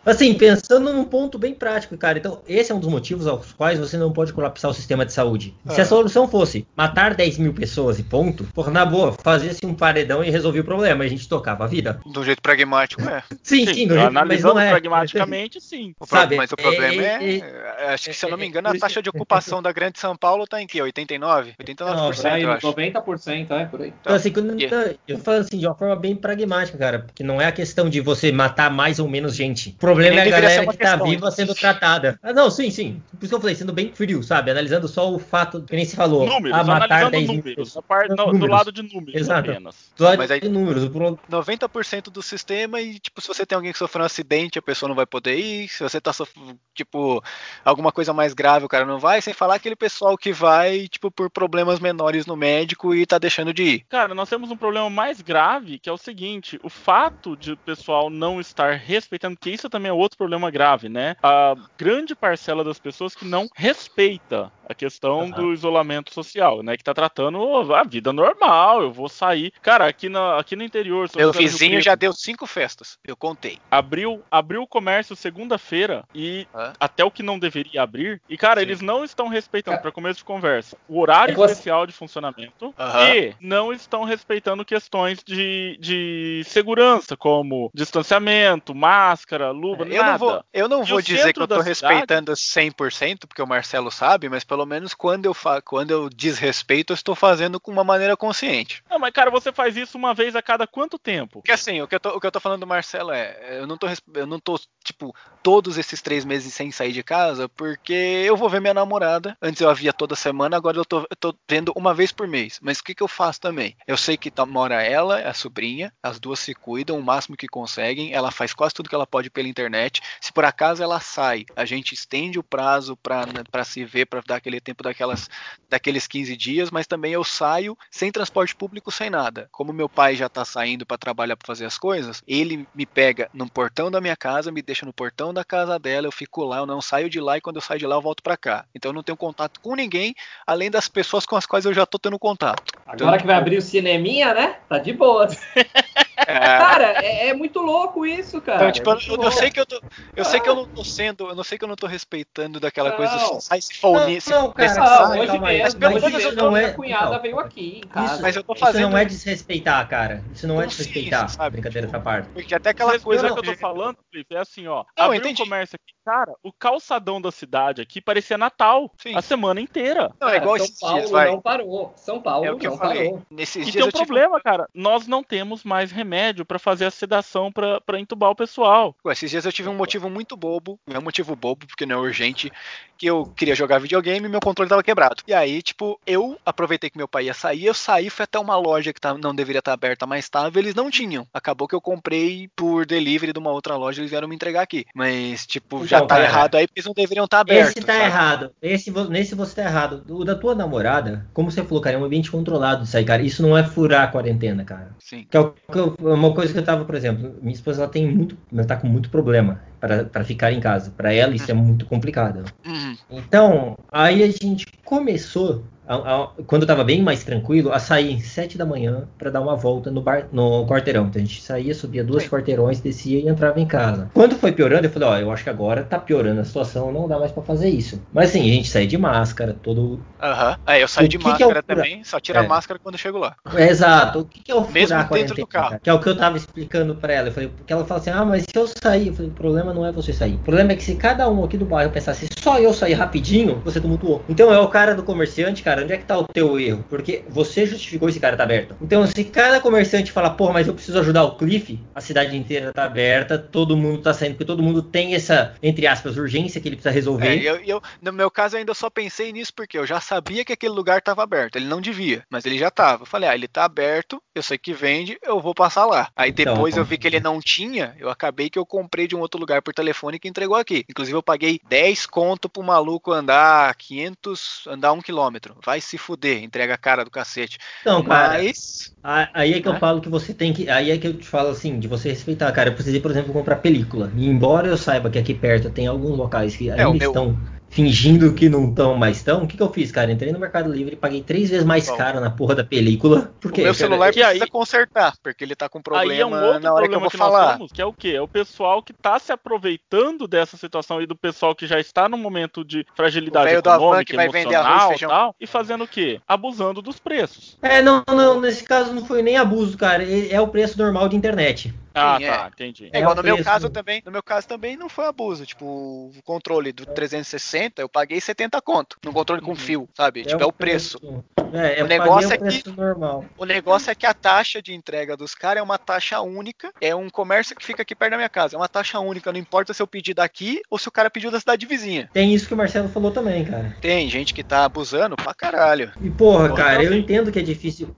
Assim, pensando num ponto bem prático, cara. Então, esse é um dos motivos aos quais você não pode colapsar o sistema de saúde. Se É. a solução fosse matar 10 mil pessoas e ponto, por na boa, fazia-se um paredão e resolvia o problema. A gente tocava a vida. Do jeito pragmático, é. Sim, Sim, sim, do jeito- mas não é. pragmaticamente, sim. O pro- Sabe, mas o é- problema é, é- é, Acho que, se eu não me é- engano, é- a taxa de ocupação da Grande São Paulo tá em que? 89? 89%, Aí, eu acho. 90%, é, por aí. Então, assim, quando, Yeah. eu falo assim, de uma forma bem pragmática, cara, porque não é a questão de você matar mais ou menos gente. O problema é a galera que tá viva sendo tratada. Ah, não, sim, sim. Por isso que eu falei, sendo bem frio, sabe? Analisando só o fato, que nem se falou, Números, a matar analisando 10 mil números. parte- no- do Números. lado de números Exato. apenas. Do lado Mas aí- de números, o pro- 90% do sistema e, tipo, se você tem alguém que sofreu um acidente, a pessoa não vai poder ir. Se você tá sofrendo, tipo, alguma coisa mais grave, o cara não vai. Sem falar aquele pessoal que vai, tipo, por problemas menores no médico e tá deixando de ir. Cara, nós temos um problema mais grave, que é o seguinte: o fato de o pessoal não estar respeitando, que isso também é outro problema grave, né? A grande parcela das pessoas que não respeita a questão Aham. do isolamento social, né? Que tá tratando "Oh, a vida normal, eu vou sair. Cara, aqui, na, aqui no interior. Meu Rio vizinho já deu cinco festas, eu contei. abriu, abriu o comércio segunda-feira e Hã? até o que não deveria abrir. E, cara, Sim. eles não estão respeitando, para começo de conversa, o horário É você- especial de funcionamento Aham. e não estão respeitando questões de, de segurança, como distanciamento, máscara, luva, Eu não nada. vou, eu não E vou dizer que eu tô da respeitando 100%, porque o Marcelo sabe, mas pelo menos quando eu, fa quando eu desrespeito, eu estou fazendo com uma maneira consciente. Não, mas, cara, você faz isso uma vez a cada quanto tempo? Porque assim, o que eu tô, o que eu tô falando do Marcelo é, eu não tô, eu não tô, tipo, todos esses três meses sem sair de casa, porque eu vou ver minha namorada. Antes eu a via toda semana, agora eu tô, eu tô vendo uma vez por mês. Mas o que, que eu faço também? Eu sei que tá, mora ela, a sobrinha, as duas se cuidam o máximo que conseguem, ela faz quase tudo que ela pode pela internet. Se por acaso ela sai, a gente estende o prazo pra né, pra se ver, pra dar aquele tempo daquelas, daqueles 15 dias, mas também eu saio sem transporte público, sem nada. Como meu pai já tá saindo pra trabalhar pra fazer as coisas, ele me pega no portão da minha casa, me deixa no portão da casa dela, eu fico lá, eu não saio de lá e quando eu saio de lá eu volto pra cá. Então eu não tenho contato com ninguém, além das pessoas com as quais eu já tô tendo contato. Agora que vai abrir o cineminha, né? Tá de boa. É, Cara, é, é muito louco isso, cara. então, tipo, É eu, eu sei que eu tô. Eu sei que eu não tô sendo. Eu não sei que eu não tô respeitando daquela Não. coisa. Sai se for Não, nisso. não, cara, Ah, aí, hoje calma mesmo, Mas pelo menos não minha é- cunhada então, veio aqui em casa. Isso, Mas eu tô isso fazendo- não é desrespeitar, cara. Isso não é Consciência, desrespeitar. sabe? Brincadeira Tipo, essa parte. Porque até aquela Vocês coisa que eu tô falando, Felipe? É assim, ó. Não, abriu um comércio aqui. Cara, o calçadão da cidade aqui parecia Natal. Sim. A semana inteira. Não, é igual São esses Paulo dias, vai. não parou. São Paulo É o que não eu falei. parou. Nesses E dias tem um problema, cara. Nós não temos mais remédio pra fazer a sedação pra, pra entubar o pessoal. Ué, esses dias eu tive um motivo muito bobo, não é um motivo bobo, porque não é urgente, que eu queria jogar videogame e meu controle tava quebrado. E aí, tipo, eu aproveitei que meu pai ia sair, eu saí, fui até uma loja que tá- não deveria estar aberta, mas tava, eles não tinham. Acabou que eu comprei por delivery de uma outra loja, eles vieram me entregar aqui. Mas, tipo, já Então, tá cara, errado aí, porque eles não deveriam estar abertos. Esse tá sabe? errado. Esse, nesse você tá errado. O da tua namorada, como você falou, cara, é um ambiente controlado isso aí, cara. Isso não é furar a quarentena, cara. Sim. Que é o que eu- uma coisa que eu tava, por exemplo, minha esposa ela tem muito, ela tá com muito problema para ficar em casa. Para ela isso é muito complicado. Uhum. Então, aí a gente começou, a- a- quando tava bem mais tranquilo, a sair sete da manhã para dar uma volta no, bar, no quarteirão. Então a gente saía, subia duas Sim. quarteirões, descia e entrava em casa. Quando foi piorando, eu falei, ó, eu acho que agora tá piorando a situação, não dá mais para fazer isso. Mas assim, a gente saía de máscara, todo. Aham. Aí eu saí O de que que é máscara também, só tira a É. máscara quando eu chego lá. É, exato. O que, que é o Mesmo a dentro quarentena? do carro. Que é o que eu tava explicando para ela. Eu falei, porque ela fala assim, ah, mas se eu sair, eu falei, o problema não é você sair. O problema é que se cada um aqui do bairro pensasse só eu sair rapidinho, você tumultuou. Então é o cara do comerciante, cara, onde é que tá o teu erro? Porque você justificou esse cara tá aberto. Então se cada comerciante falar, porra, mas eu preciso ajudar o Cliff, a cidade inteira tá aberta, todo mundo tá saindo, porque todo mundo tem essa, entre aspas, urgência que ele precisa resolver. É, eu, eu- no meu caso, eu ainda só pensei nisso porque eu já sabia que aquele lugar estava aberto. Ele não devia, mas ele já estava. Eu falei, ah, ele tá aberto, eu sei que vende, eu vou passar lá. Aí Então, depois eu vi que ele não tinha, eu acabei que eu comprei de um outro lugar por telefone que entregou aqui. Inclusive eu paguei 10 conto pro maluco andar 500, andar um quilômetro. Vai se fuder, entrega a cara do cacete. Então, cara, Mas, Aí é que eu Né? falo que você tem que. Aí é que eu te falo assim, de você respeitar, cara. Eu precisei, por exemplo, comprar película. E embora eu saiba que aqui perto tem alguns locais que ainda É, meu- estão fingindo que não estão mais estão, o que, que eu fiz, cara? Entrei no Mercado Livre e paguei três vezes mais Bom. caro na porra da película. Por o meu celular que precisa aí- consertar, porque ele tá com Aí é um problema outro na hora que eu problema vou que, nós falar. temos, que é o quê? É o pessoal que tá se aproveitando dessa situação aí do pessoal que já está num momento de fragilidade econômica, que vai vender arroz e e tal, e fazendo o quê? Abusando dos preços. É, não, não, nesse caso não foi nem abuso, cara. É é o preço normal de internet. Ah, Sim, tá, entendi. É igual É o no meu preço. caso também, no meu caso também não foi abuso, tipo, o controle do 360, eu paguei 70 conto, no controle com fio, sabe? tipo, é o preço. É, é O negócio é o preço normal. O negócio é que a taxa de entrega dos caras é uma taxa única, é um comércio que fica aqui perto da minha casa, é uma taxa única, não importa se eu pedir daqui ou se o cara pediu da cidade vizinha. Tem isso que o Marcelo falou também, cara. Tem gente que tá abusando pra caralho. E porra, Porra, cara, eu entendo que é difícil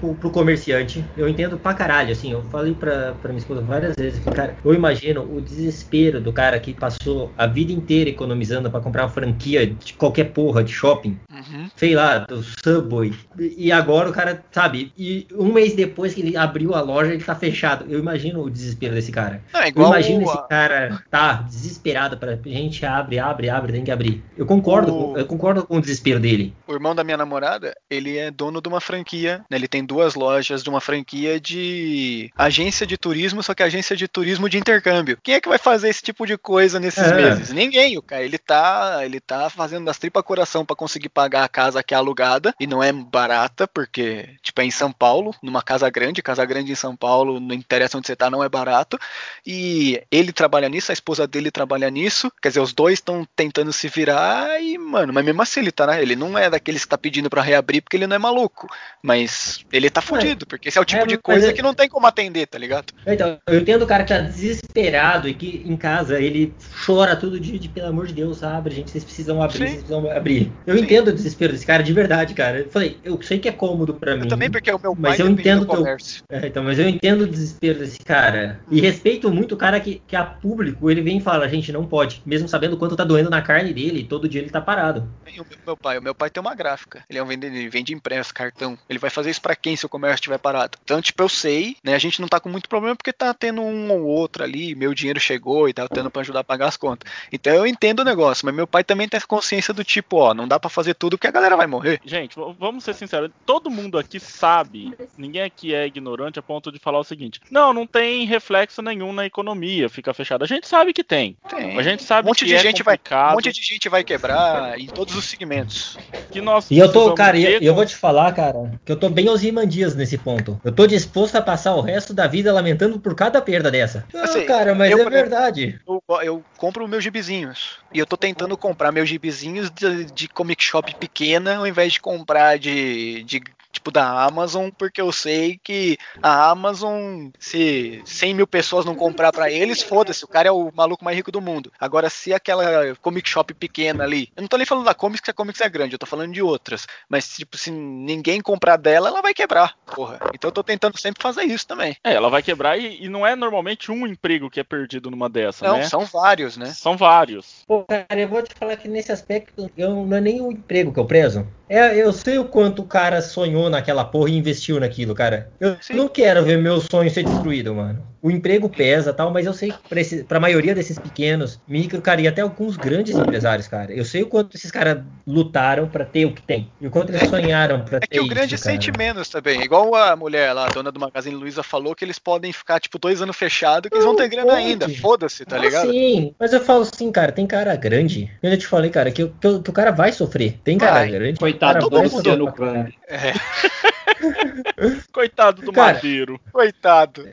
pro, pro comerciante. Eu entendo pra caralho, assim. Eu falei pra, pra minha esposa várias vezes. Cara, eu imagino o desespero do cara que passou a vida inteira economizando pra comprar uma franquia de qualquer porra de shopping. Uhum. Sei lá, do Subway. E agora o cara, sabe? E um mês depois que ele abriu a loja, ele tá fechado. Eu imagino o desespero desse cara. Não, é Eu igual imagino o- esse cara tá desesperado pra gente abre, abre, abre, tem que abrir. Eu concordo, O- com, eu concordo com o desespero dele. O irmão da minha namorada, ele é dono de uma franquia, né? Ele tem duas lojas de uma franquia de agência de turismo, só que agência de turismo de intercâmbio. Quem é que vai fazer esse tipo de coisa nesses É. meses? Ninguém, o cara. Ele tá, ele tá fazendo das tripas coração pra conseguir pagar a casa que é alugada e não é barata, porque tipo é em São Paulo, numa casa grande, casa grande em São Paulo, não interessa onde você tá, não é barato. E ele trabalha nisso, a esposa dele trabalha nisso. Quer dizer, os dois estão tentando se virar e, mano, mas mesmo assim ele tá, né? Ele não é daqueles que tá pedindo pra reabrir porque ele não é maluco. Mas ele tá fudido, porque esse é o tipo é, de coisa é- que não tem como atender, tá ligado? Então, eu entendo o cara que tá desesperado e que em casa ele chora todo dia de pelo amor de Deus, abre, gente, vocês precisam abrir, Sim. vocês precisam abrir. Eu Sim. entendo o desespero desse cara de verdade, cara. Eu falei, eu sei que é cômodo pra mim. Eu também, porque o meu pai Mas eu entendo do teu- comércio. É, então, mas eu entendo o desespero desse cara. E respeito muito o cara que, que a público, ele vem e fala, gente, não pode. Mesmo sabendo quanto tá doendo na carne dele, e todo dia ele tá parado. O meu- meu pai, o meu pai tem uma gráfica. Ele é um vendedor, ele vende impresso, cartão. Ele vai fazer isso pra quem se o comércio estiver parado. Então, tipo, eu sei, né? A gente não tá com muito problema porque tá tendo um ou outro ali, meu dinheiro chegou e tá tendo pra ajudar a pagar as contas. Então eu entendo o negócio, mas meu pai também tem essa consciência do tipo, ó, não dá pra fazer tudo porque a galera vai morrer. Gente, vamos ser sinceros, todo mundo aqui sabe, ninguém aqui é ignorante a ponto de falar o seguinte: não, não tem reflexo nenhum na economia, fica fechado. A gente sabe que tem. Tem. A gente sabe Um monte que de é gente vai- complicado, Um monte de gente vai quebrar em todos os segmentos. que nós E eu tô, cara, e eu, eu vou te falar, cara, que eu tô bem Ozymandias nesse ponto. Eu tô disposto a passar o resto da vida lamentando por cada perda dessa. Não, Assim, cara, mas eu, é verdade. Eu, eu compro meus gibizinhos. E eu tô tentando comprar meus gibizinhos de, de comic shop pequena ao invés de comprar de, de tipo da Amazon, porque eu sei que a Amazon, se 100 mil pessoas não comprar pra eles, foda-se, o cara é o maluco mais rico do mundo. Agora, se aquela comic shop pequena ali, eu não tô nem falando da Comics, que a Comics é grande, eu tô falando de outras, mas tipo, se ninguém comprar dela, ela vai quebrar, porra. Então eu tô tentando sempre fazer isso também. É, ela vai quebrar e, e não é normalmente um emprego que é perdido numa dessa, Não, né? são vários, né? São vários. Pô, cara, eu vou te falar que nesse aspecto eu, não é nem o emprego que eu prezo. É, eu sei o quanto o cara sonhou naquela porra e investiu naquilo, cara. Eu Sim. não quero ver meu sonho ser destruído, mano. O emprego pesa tal, mas eu sei que pra, esse, pra maioria desses pequenos, micro, cara, e até alguns grandes empresários, cara. Eu sei o quanto esses caras lutaram pra ter o que tem. E o quanto eles sonharam pra É ter que o grande isso, sente menos também. Igual a mulher lá, a dona do Magazine Luiza, falou que eles podem ficar, tipo, dois anos fechados, que eles vão ter grana pode. ainda. Foda-se, tá Ah, ligado? Sim, mas eu falo assim, cara, tem cara grande. Eu já te falei, cara, que, o- que, que o cara vai sofrer. Tem cara Vai. grande. Coitado cara do todo mundo. caralho. Huck. É, Coitado do Cara, Madeiro. coitado.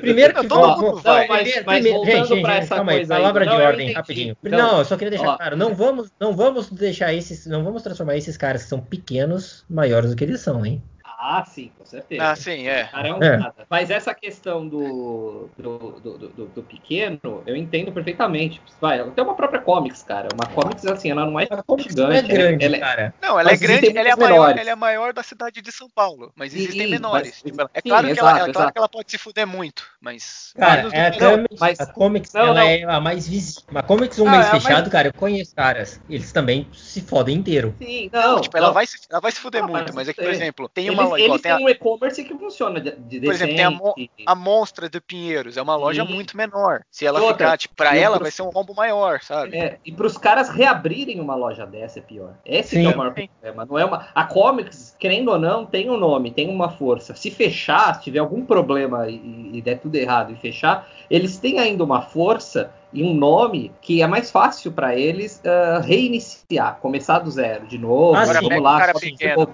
Primeiro que Não, todo vamos- mundo vai. Não, mas- mas primeiro- voltando gente, pra gente, essa calma aí, coisa aí, palavra de não, ordem, entendi. rapidinho. Então, não, eu só queria deixar ó. claro, não vamos, não vamos deixar esses, não vamos transformar esses caras que são pequenos maiores do que eles são, hein? Ah, sim, com certeza. Ah, sim, é. O cara é um É. nada. Mas essa questão do, do, do, do- do pequeno, eu entendo perfeitamente. Vai, até uma própria comics, cara. Uma comics, assim, ela não é A Comics gigante. não é grande, ela- cara. Não, ela é Mas grande, ela é, maior, menores. ela é a maior da cidade de São Paulo, mas Sim, existem mas- menores. Tipo, ela- é sim, claro, que, ela, é claro exato. que ela pode se fuder muito, mas. Cara, é a, que- Comics, mas- a Comics, não, ela não. é a mais visível. A Comics um Ah, mês é a mais- fechado, cara, eu conheço caras. Eles também se fodem inteiro. Sim, Não, não. tipo, ela, não. vai se, ela vai se fuder Ah, muito, mas é que, por exemplo, tem uma eles têm um e-commerce que funciona de, de Por exemplo, tem a mo- A Monstra de Pinheiros é uma loja Sim. muito menor. Se ela Outra, ficar, tipo, pra ela outro- vai ser um rombo maior, sabe? É, e para os caras reabrirem uma loja dessa é pior. Esse Sim. é o maior problema. Não é uma... A Comics, querendo ou não, tem um nome, tem uma força. Se fechar, se tiver algum problema e, e der tudo errado e fechar, eles têm ainda uma força e um nome que é mais fácil para eles ah, reiniciar, começar do zero, de novo. Ah, vamos lá.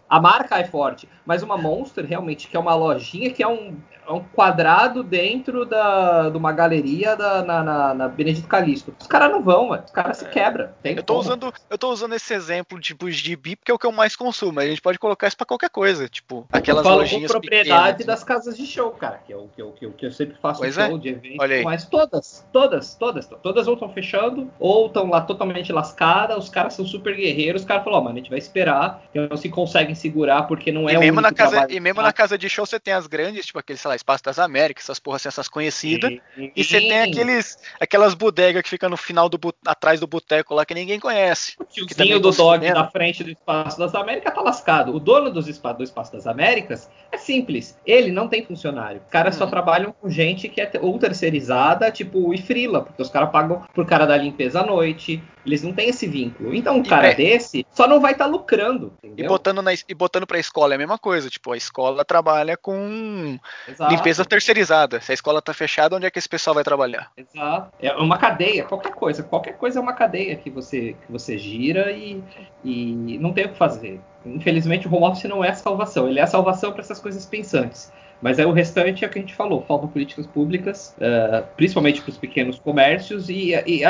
A marca é forte, mas uma Monster realmente que é uma lojinha que é um, é um quadrado dentro da, de uma galeria da, na, na, na Benedito Calixto. Os caras não vão, mano. os caras se quebram. Tem Eu tô, como. usando, eu tô usando esse exemplo, tipo, de bi, porque é o que eu mais consumo. A gente pode colocar isso pra qualquer coisa. Tipo, aquelas eu falo com lojinhas propriedade pequenas. das casas de show, cara, que é o que eu, que eu, que eu sempre faço Pois show é. de evento, mas todas, todas, todas, todas ou estão fechando ou estão lá totalmente lascadas, os caras são super guerreiros, os caras falam, ó, mano, a gente vai esperar, não se conseguem segurar porque não é E mesmo, na casa, e mesmo na casa de show você tem as grandes, tipo aquele, sei lá, Espaço das Américas, essas porras assim, essas conhecidas. Sim. E você tem aqueles, aquelas bodegas que ficam no final do atrás do boteco lá que ninguém conhece. O tiozinho do dog da frente do Espaço das Américas tá lascado. O dono dos espa- do Espaço das Américas é simples. Ele não tem funcionário. Os caras só Uhum. trabalham com gente que é ou terceirizada, tipo, e frila, porque os caras pagam por cara da limpeza à noite. Eles não têm esse vínculo. Então, um E cara é. desse só não vai estar lucrando. E Entendeu? botando, na, e botando pra escola é a mesma coisa. Tipo, a escola trabalha com Exato. Limpeza terceirizada. Se a escola tá fechada, onde é que esse pessoal vai trabalhar? Exato. É uma cadeia, qualquer coisa. Qualquer coisa é uma cadeia que você, que você gira e, e não tem o que fazer. Infelizmente, o home office não é a salvação. Ele é a salvação para essas coisas pensantes. Mas aí o restante é o que a gente falou. Faltam políticas públicas, eh, principalmente para os pequenos comércios e, e-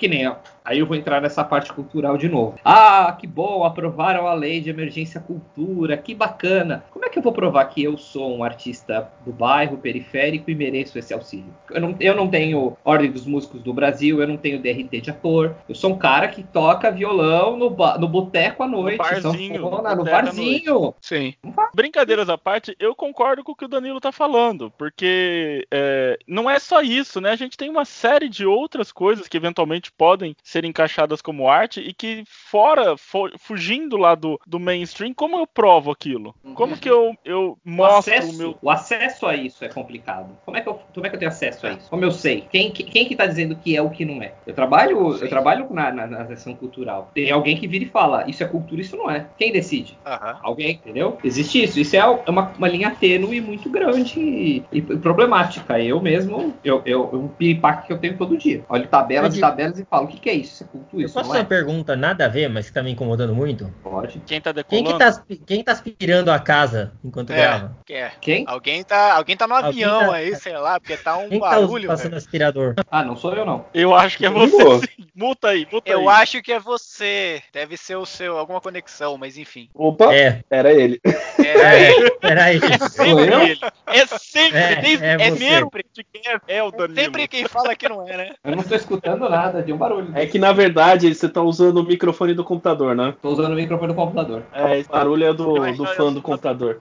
que nem... ó, Aí eu vou entrar nessa parte cultural de novo. Ah, que bom, aprovaram a lei de emergência cultura, que bacana. Como é que eu vou provar que eu sou um artista do bairro, periférico e mereço esse auxílio? Eu não, eu não tenho Ordem dos Músicos do Brasil, eu não tenho DRT de ator. Eu sou um cara que toca violão no, no boteco à noite, barzinho, sanfona, no no barzinho. Sim. Brincadeiras à parte, eu concordo com o que o Danilo tá falando, porque é, não é só isso, né? A gente tem uma série de outras coisas que eventualmente arte podem ser encaixadas como arte e que fora, fo- fugindo lá do, do mainstream, como eu provo aquilo? Como que eu, eu O mostro acesso, o meu. o acesso a isso é complicado. Como é, que eu, como é que eu tenho acesso a isso? Como eu sei? Quem, que- quem que tá dizendo que é o que não é? Eu trabalho, eu trabalho na, na, na seção cultural. Tem alguém que vira e fala, isso é cultura, isso não é. Quem decide? Aham. Alguém, entendeu? Existe isso. Isso é uma, uma linha tênue muito grande e, e problemática. Eu mesmo, eu, eu, um piripaque que eu tenho todo dia. Olho tabelas e- tabelas e falo, o que, que é isso? Isso é cultura, Eu isso posso é? uma pergunta nada a ver, mas que tá me incomodando muito? Pode. Quem tá Quem decolando? que tá, quem tá aspirando a casa enquanto É. grava? É. Quem? Alguém tá, alguém tá no Alguém avião tá- aí, sei lá, porque tá um Quem que tá barulho, passando velho. aspirador? Ah, não sou eu não. Eu acho que é você. Multa aí, multa Eu aí. acho que é você. Deve ser o seu, alguma conexão, mas enfim. Opa, É, era ele. É, é, peraí. É Sou sempre eu? ele. É sempre, É, é é, você. sempre de quem é, é o Danilo. sempre quem fala que não é, né? Eu não tô escutando nada, de um barulho. É que na verdade você tá usando o microfone do computador, né? Tô usando o microfone do computador. É, esse barulho é do, do fã do computador.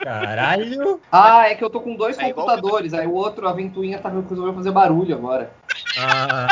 Caralho. Ah, é que eu tô com dois É computadores, aí o outro, a ventoinha, tá resolveu fazer barulho agora. Ah.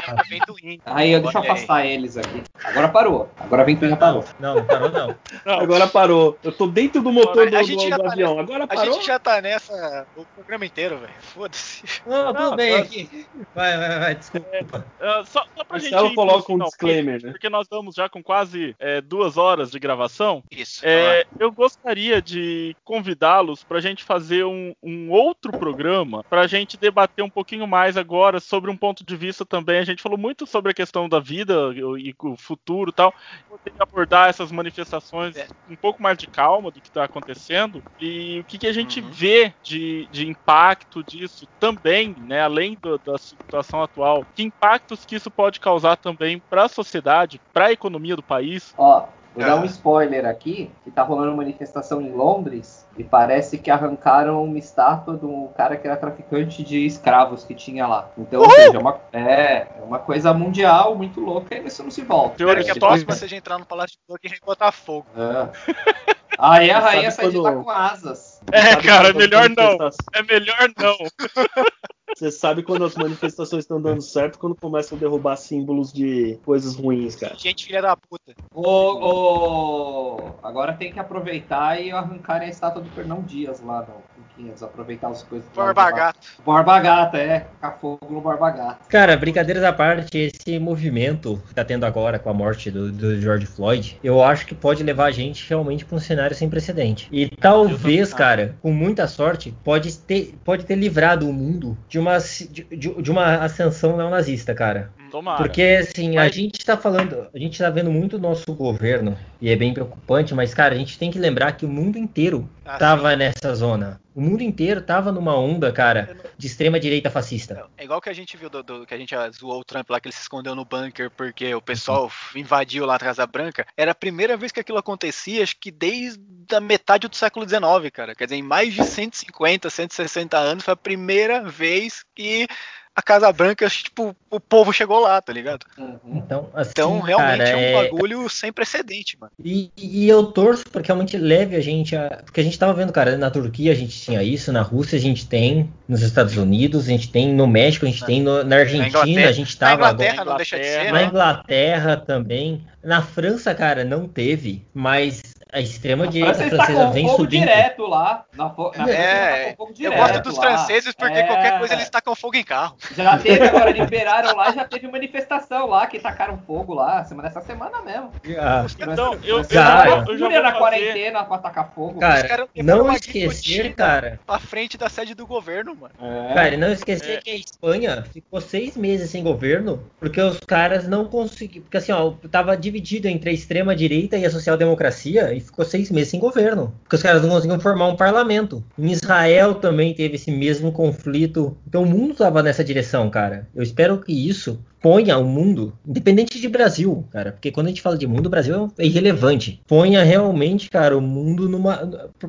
Aí eu, deixa eu afastar eles aqui. Agora parou. Agora a ventoinha parou. não, não parou não. Não, Agora parou. Eu tô dentro do motor do, A do- gente já do tá avião. Agora A parou. gente já tá nessa o programa inteiro, velho. Foda-se. Não, tudo Não, bem aqui. Vai, vai, vai, desculpa. ah, só, só pra gente. Marcelo ir coloca um finalmente, disclaimer, né? Porque nós estamos já com quase é, duas horas de gravação. Isso. É, eu gostaria de convidá-los para a gente fazer um, um outro programa, para a gente debater um pouquinho mais agora sobre um ponto de vista também. A gente falou muito sobre a questão da vida e o futuro e tal. Poder abordar essas manifestações É. um pouco mais de calma do que está acontecendo e o que, que a gente Uhum. vê de, de impacto disso também, né, além do- da situação atual. Que impactos que isso pode causar também para a sociedade, para a economia do país. Ó, vou dar um Ah. spoiler aqui, que tá rolando uma manifestação em Londres e parece que arrancaram uma estátua do cara que era traficante de escravos que tinha lá. Então, ou seja, é uma, é, é uma coisa mundial muito louca e isso não se volta. Espero que a Depois- próxima seja entrar no Palácio de Buckingham e botar fogo. É. Aí a rainha sai de lá quando- com asas. É, cara, quando as melhor não. É melhor não. Você sabe quando as manifestações estão dando certo quando começam a derrubar símbolos de coisas ruins, cara. Gente, filha da puta. Ô, ô, agora tem que aproveitar e arrancarem a estátua do Fernão Dias lá no Quinquinhas, aproveitar as coisas. Borba lá. gato. Borba Gata, é. Tacar fogo no Borba. Cara, brincadeiras à parte, esse movimento que tá tendo agora com a morte do, do George Floyd, eu acho que pode levar a gente realmente pra um cenário sem precedente. E talvez, cara, com muita sorte, pode ter, pode ter livrado o mundo de uma, de, de- uma ascensão neonazista, cara. Tomara. Porque, assim, a gente tá falando, a gente tá vendo muito o nosso governo, e é bem preocupante, mas, cara, a gente tem que lembrar que o mundo inteiro Ah, tava nessa zona. O mundo inteiro tava numa onda, cara, de extrema direita fascista. É igual que a gente viu do, do- que a gente ah, zoou o Trump lá, que ele se escondeu no bunker porque o pessoal invadiu lá atrás da branca. Era a primeira vez que aquilo acontecia, acho que desde a metade do século XIX, cara. Quer dizer, em mais de 150, 160 anos, foi a primeira vez que a Casa Branca, tipo, o povo chegou lá, tá ligado? Uhum. Então, assim, Então, realmente cara, é um é- bagulho sem precedente, mano. E, e eu torço porque realmente leve a gente a. Porque a gente tava vendo, cara, na Turquia a gente tinha isso, na Rússia a gente tem, nos Estados Unidos a gente tem, no México a gente tem, no- na Argentina Inglaterra- a gente Na tava Inglaterra agora. não deixa de ser, Na né? Inglaterra também. Na França, cara, não teve, mas a extrema A direita França está francesa com vem fogo subindo. direto lá. Na, fo- na É, está Eu gosto dos lá. franceses porque É. qualquer coisa eles tacam fogo em carro. Já teve agora, liberaram lá, já teve manifestação lá, que tacaram fogo lá, semana essa semana mesmo. Ah, Então, eu, eu, Cara, já, vou- eu já vou na fazer... quarentena pra tacar fogo. Cara, não esquecer, cara. Pra frente da sede do governo, mano. É. Cara, e não esquecer É. que a Espanha ficou seis meses sem governo porque os caras não conseguiram. Porque assim, ó, tava dividido entre a extrema-direita e a social-democracia e ficou seis meses sem governo. Porque os caras não conseguiam formar um parlamento. Em Israel também teve esse mesmo conflito. Então o mundo tava nessa direção, cara. Eu espero que isso ponha o mundo, independente de Brasil, cara, porque quando a gente fala de mundo, o Brasil é irrelevante. Ponha realmente, cara, o mundo numa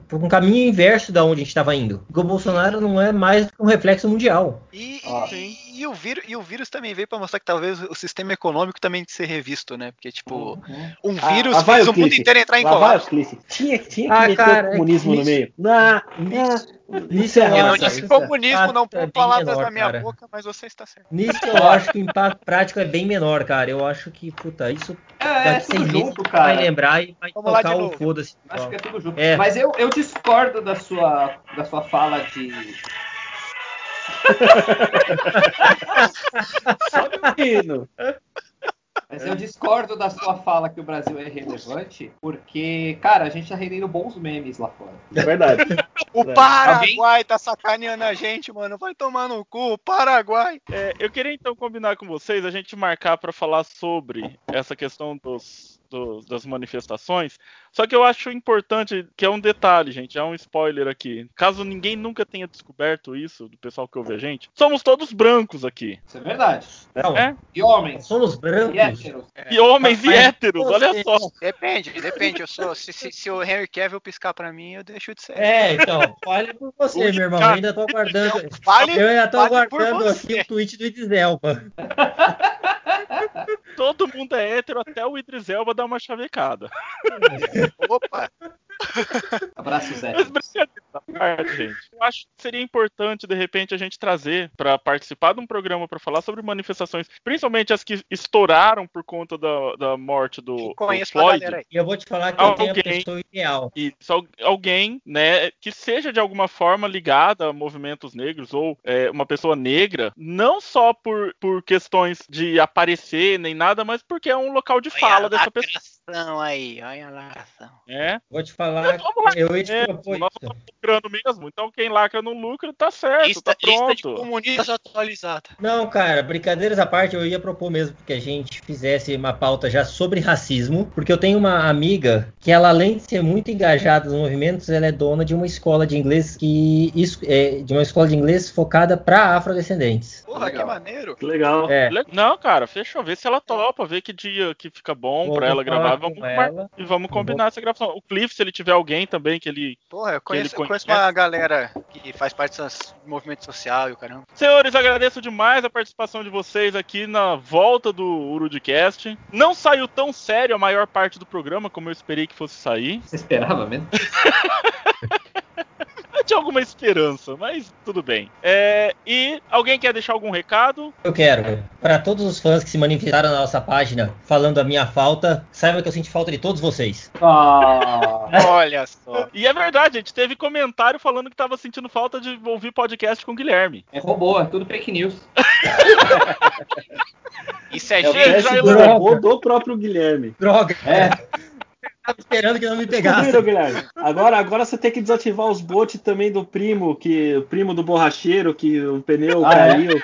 por- um caminho inverso da onde a gente estava indo. Porque o Bolsonaro não é mais um reflexo mundial. E, Ó. e- e o vírus, e o vírus também veio pra mostrar que talvez o sistema econômico também tem que ser revisto, né? Porque, tipo, Uhum. um Ah, vírus fez o o mundo inteiro entrar em colapso. Tinha, tinha que Ah, meter cara, o comunismo é no meio. Ah, ah, Nisso eu É, Eu disse o comunismo, não é bem palavras menor, da minha cara. boca, mas você está certo. Nisso eu acho que o impacto prático é bem menor, cara. Eu acho que, puta, isso É, é daqui seis tudo meses junto, vai cara. lembrar e vai Vamos tocar o foda-se. Acho que é tudo junto. É. Mas eu, eu discordo da sua, da sua fala de. Só menino. Mas eu discordo da sua fala que o Brasil é relevante, porque, cara, a gente tá rendendo bons memes lá fora. É verdade. O É. Paraguai tá sacaneando a gente, mano. Vai tomar no cu, Paraguai. É, eu queria então combinar com vocês a gente marcar para falar sobre essa questão dos, dos- das manifestações. Só que eu acho importante que é um detalhe, gente, é um spoiler aqui. Caso ninguém nunca tenha descoberto isso do pessoal que ouve a gente, somos todos brancos aqui. Isso é verdade. Não, É? E homens, somos brancos. e héteros. E homens e Mas héteros, olha só. Depende, depende. Eu sou, se, se, se o Henry Cavill piscar pra mim, eu deixo de ser. É, então, fale por você, Ui, meu irmão. cara, Eu ainda tô aguardando. Vale, Eu ainda tô vale aguardando aqui o tweet do Idriselba. Todo mundo é hétero até o Idris Elba dar uma chavecada. Opa, Abraço, Zé. Mas brincadeira à parte, gente. Eu acho que seria importante, de repente, a gente trazer para participar de um programa para falar sobre manifestações, principalmente as que estouraram por conta da, da morte do, do conheço uma Floyd. E eu vou te falar que eu tenho a Alguém. pessoa ideal. E só alguém, né, que seja de alguma forma ligada a movimentos negros ou é, uma pessoa negra, não só por, por questões de aparecer nem nada, mas porque é um local de fala dessa pessoa. Lacração aí, olha a lacração. né? Vou te falar, lá. eu ia te É, propor nós isso. estamos lucrando mesmo, então quem lacra não lucra, tá certo, Lista, tá lista de pronto. comunistas atualizada. Não, cara, brincadeiras à parte, eu ia propor mesmo que a gente fizesse uma pauta já sobre racismo, porque eu tenho uma amiga que ela, além de ser muito engajada nos movimentos, ela é dona de uma escola de inglês que isso é de uma escola de inglês focada para afrodescendentes. Porra, Legal. que maneiro. Que legal. É. Não, cara, fechou. Vê se ela topa, vê que dia que fica bom Vou pra ela gravar. Vamos mar- e vamos combinar essa gravação. O Cliff, se ele tiver alguém também que ele. Porra, eu conheço, eu conheço conhece. uma galera que faz parte desse movimento social e o caramba. Senhores, agradeço demais a participação de vocês aqui na volta do Urudcast. Não saiu tão sério a maior parte do programa como eu esperei que fosse sair. Você esperava mesmo? Tinha alguma esperança, mas tudo bem. É, e alguém quer deixar algum recado? Eu quero, para todos os fãs que se manifestaram na nossa página falando a minha falta, saiba que eu senti falta de todos vocês. Ah, Olha só. E é verdade, a gente teve comentário falando que tava sentindo falta de ouvir podcast com o Guilherme. É robô, é tudo fake news. Isso é, é gente. já ilustrou. robô do próprio Guilherme. Droga, É. tava esperando que não me pegasse. Agora, agora você tem que desativar os bots também do primo, que o primo do borracheiro, que o pneu Ah, é? caiu.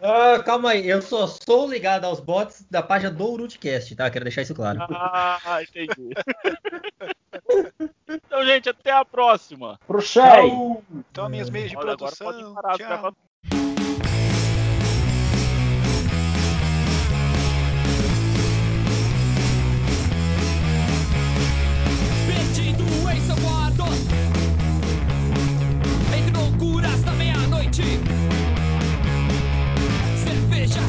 Ah, calma aí, eu só sou ligado aos bots da página do Urutcast, tá? Quero deixar isso claro. Ah, entendi. então, gente, até a próxima. Pro Shai. Então, minhas meias de Olha, agora pode produção. parar Tchau.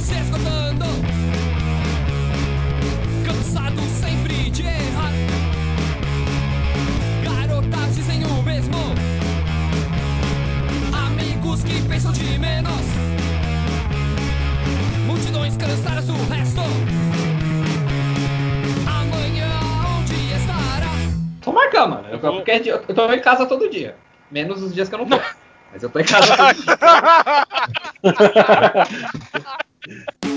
Se esgotando Cansado sempre de errar Garotas dizem o mesmo Amigos que pensam de menos Multidões cansadas do resto Amanhã onde estará? Só marcar, mano. Eu, qualquer dia- eu tô em casa todo dia. Menos os dias que eu não tô. Mas eu tô em casa todo dia. Yeah.